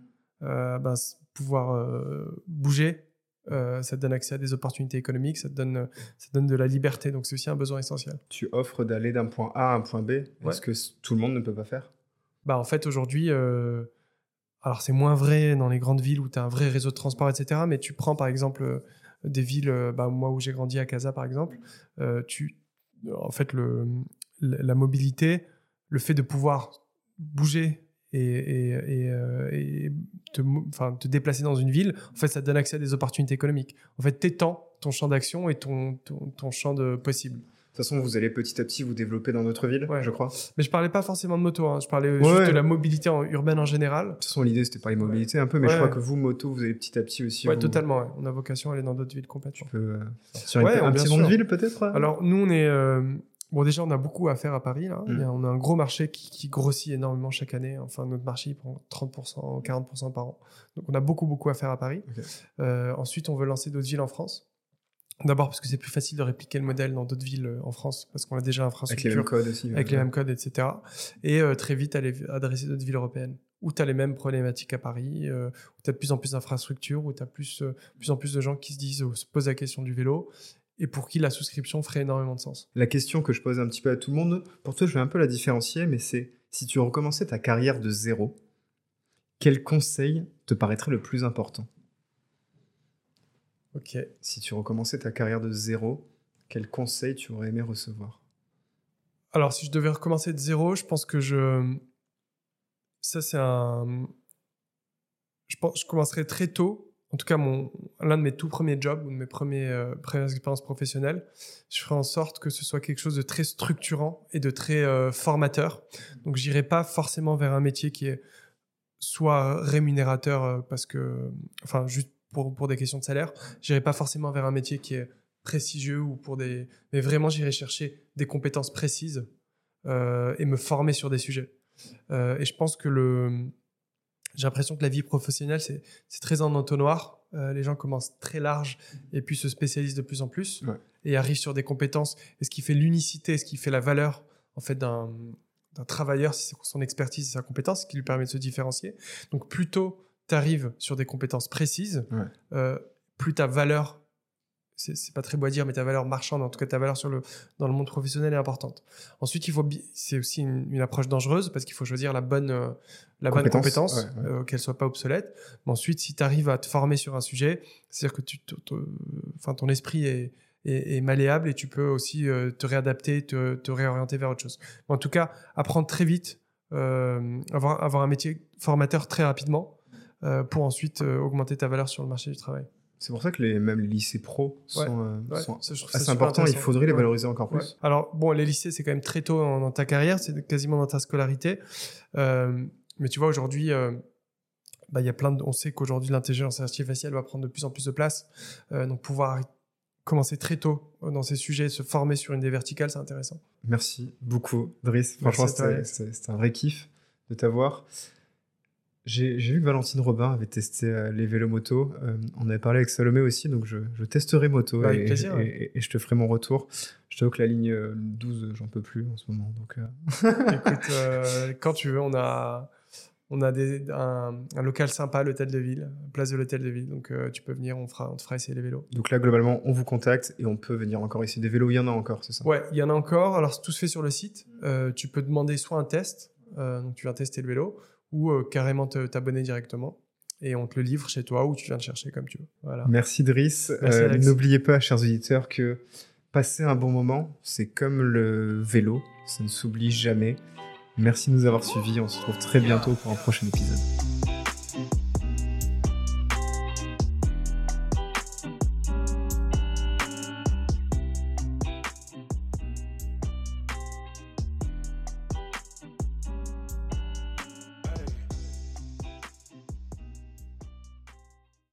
euh, ben, pouvoir euh, bouger, euh, ça te donne accès à des opportunités économiques, ça te donne, ça te donne de la liberté. Donc c'est aussi un besoin essentiel. Tu offres d'aller d'un point A à un point B, Ouais. ce que tout le monde ne peut pas faire? Bah, en fait, aujourd'hui, euh, alors c'est moins vrai dans les grandes villes où tu as un vrai réseau de transport, etc. Mais tu prends par exemple euh, des villes, bah, moi où j'ai grandi à Casa par exemple, euh, tu, en fait, le, la mobilité, le fait de pouvoir bouger et, et, et, euh, te, enfin, te déplacer dans une ville, en fait, ça te donne accès à des opportunités économiques. En fait, t'étends ton champ d'action et ton, ton, ton, champ de possible. De toute façon, vous allez petit à petit vous développer dans notre ville, je crois. Mais je parlais pas forcément de moto, hein. je parlais juste de la mobilité en, urbaine en général. De toute façon, l'idée, c'était pas les mobilités un peu, mais je crois que vous, moto, vous allez petit à petit aussi. Ouais, totalement. On a vocation à aller dans d'autres villes complètement. Tu peux, euh, sur un petit monde de ville, peut-être Alors, nous, on est. Euh, Bon, déjà, on a beaucoup à faire à Paris. Là. Mm. on a un gros marché qui, grossit énormément chaque année. Enfin, notre marché, il prend 30%, 40% par an. Donc, on a beaucoup, beaucoup à faire à Paris. Euh, ensuite, on veut lancer d'autres villes en France. D'abord parce que c'est plus facile de répliquer le modèle dans d'autres villes euh, en France, parce qu'on a déjà l'infrastructure. Avec les mêmes codes aussi. Avec les mêmes codes, etc. Et euh, très vite, aller adresser d'autres villes européennes, où tu as les mêmes problématiques à Paris, où tu as de plus en plus d'infrastructures, où tu as plus, plus en plus de gens qui se disent, se posent la question du vélo, et pour qui la souscription ferait énormément de sens. La question que je pose un petit peu à tout le monde, pour toi je vais un peu la différencier, mais c'est si tu recommençais ta carrière de zéro, quel conseil te paraîtrait le plus important? Ok. Si tu recommençais ta carrière de zéro, quel conseil tu aurais aimé recevoir? Alors si je devais recommencer de zéro, je pense que je... Ça c'est un... Je pense je commencerais très tôt en tout cas l'un de mes tout premiers jobs ou de mes premiers, euh, premières expériences professionnelles, je ferai en sorte que ce soit quelque chose de très structurant et de très euh, formateur. Donc j'irai pas forcément vers un métier qui est soit rémunérateur euh, parce que, enfin juste pour, pour des questions de salaire, j'irai pas forcément vers un métier qui est prestigieux ou pour des, mais vraiment j'irai chercher des compétences précises et me former sur des sujets. et je pense que le j'ai l'impression que la vie professionnelle, c'est très en entonnoir. Euh, les gens commencent très large et puis se spécialisent de plus en plus et arrivent sur des compétences. Et ce qui fait l'unicité, ce qui fait la valeur en fait d'un travailleur, c'est son expertise et sa compétence qui lui permet de se différencier. Donc plutôt tu arrives sur des compétences précises, euh, plus ta valeur c'est pas très beau à dire, mais ta valeur marchande, en tout cas ta valeur sur le, dans le monde professionnel est importante. Ensuite, il faut, c'est aussi une, approche dangereuse parce qu'il faut choisir la bonne, euh, la bonne compétence, euh, qu'elle soit pas obsolète. Mais ensuite, si tu arrives à te former sur un sujet, c'est-à-dire que tu, enfin, ton esprit est, est, malléable et tu peux aussi euh, te réadapter, te, te, réorienter vers autre chose. en tout cas, apprendre très vite, avoir, avoir un métier formateur très rapidement pour ensuite augmenter ta valeur sur le marché du travail. C'est pour ça que les, même les lycées pro sont, euh, assez importants. Il faudrait les valoriser encore plus. Alors, bon, les lycées, c'est quand même très tôt dans, ta carrière, c'est quasiment dans ta scolarité. Euh, mais tu vois, aujourd'hui, euh, bah, y a plein de, on sait qu'aujourd'hui, l'intelligence artificielle va prendre de plus en plus de place. donc, pouvoir commencer très tôt dans ces sujets, se former sur une des verticales, c'est intéressant. Merci beaucoup, Driss. Franchement, c'est un vrai kiff de t'avoir. J'ai vu que Valentine Robin avait testé euh, les vélos moto. Euh, on avait parlé avec Salomé aussi, donc je, testerai moto bah, et, plaisir, et, je te ferai mon retour. Je t'avoue que la ligne 12, euh, j'en peux plus en ce moment. Donc, Écoute, quand tu veux, on a, on a des, un, local sympa, l'hôtel de ville, place de l'hôtel de ville. Donc tu peux venir, on, fera, on te fera essayer les vélos. Donc là, globalement, on vous contacte et on peut venir encore essayer des vélos. Il y en a encore, c'est ça? Ouais, il y en a encore. Alors tout se fait sur le site. tu peux demander soit un test, donc tu viens tester le vélo ou euh, carrément t'abonner directement et on te le livre chez toi ou tu viens le chercher comme tu veux. Voilà. Merci Driss. Euh, n'oubliez pas, chers auditeurs, que passer un bon moment, c'est comme le vélo, ça ne s'oublie jamais. Merci de nous avoir suivis. On se retrouve très bientôt pour un prochain épisode.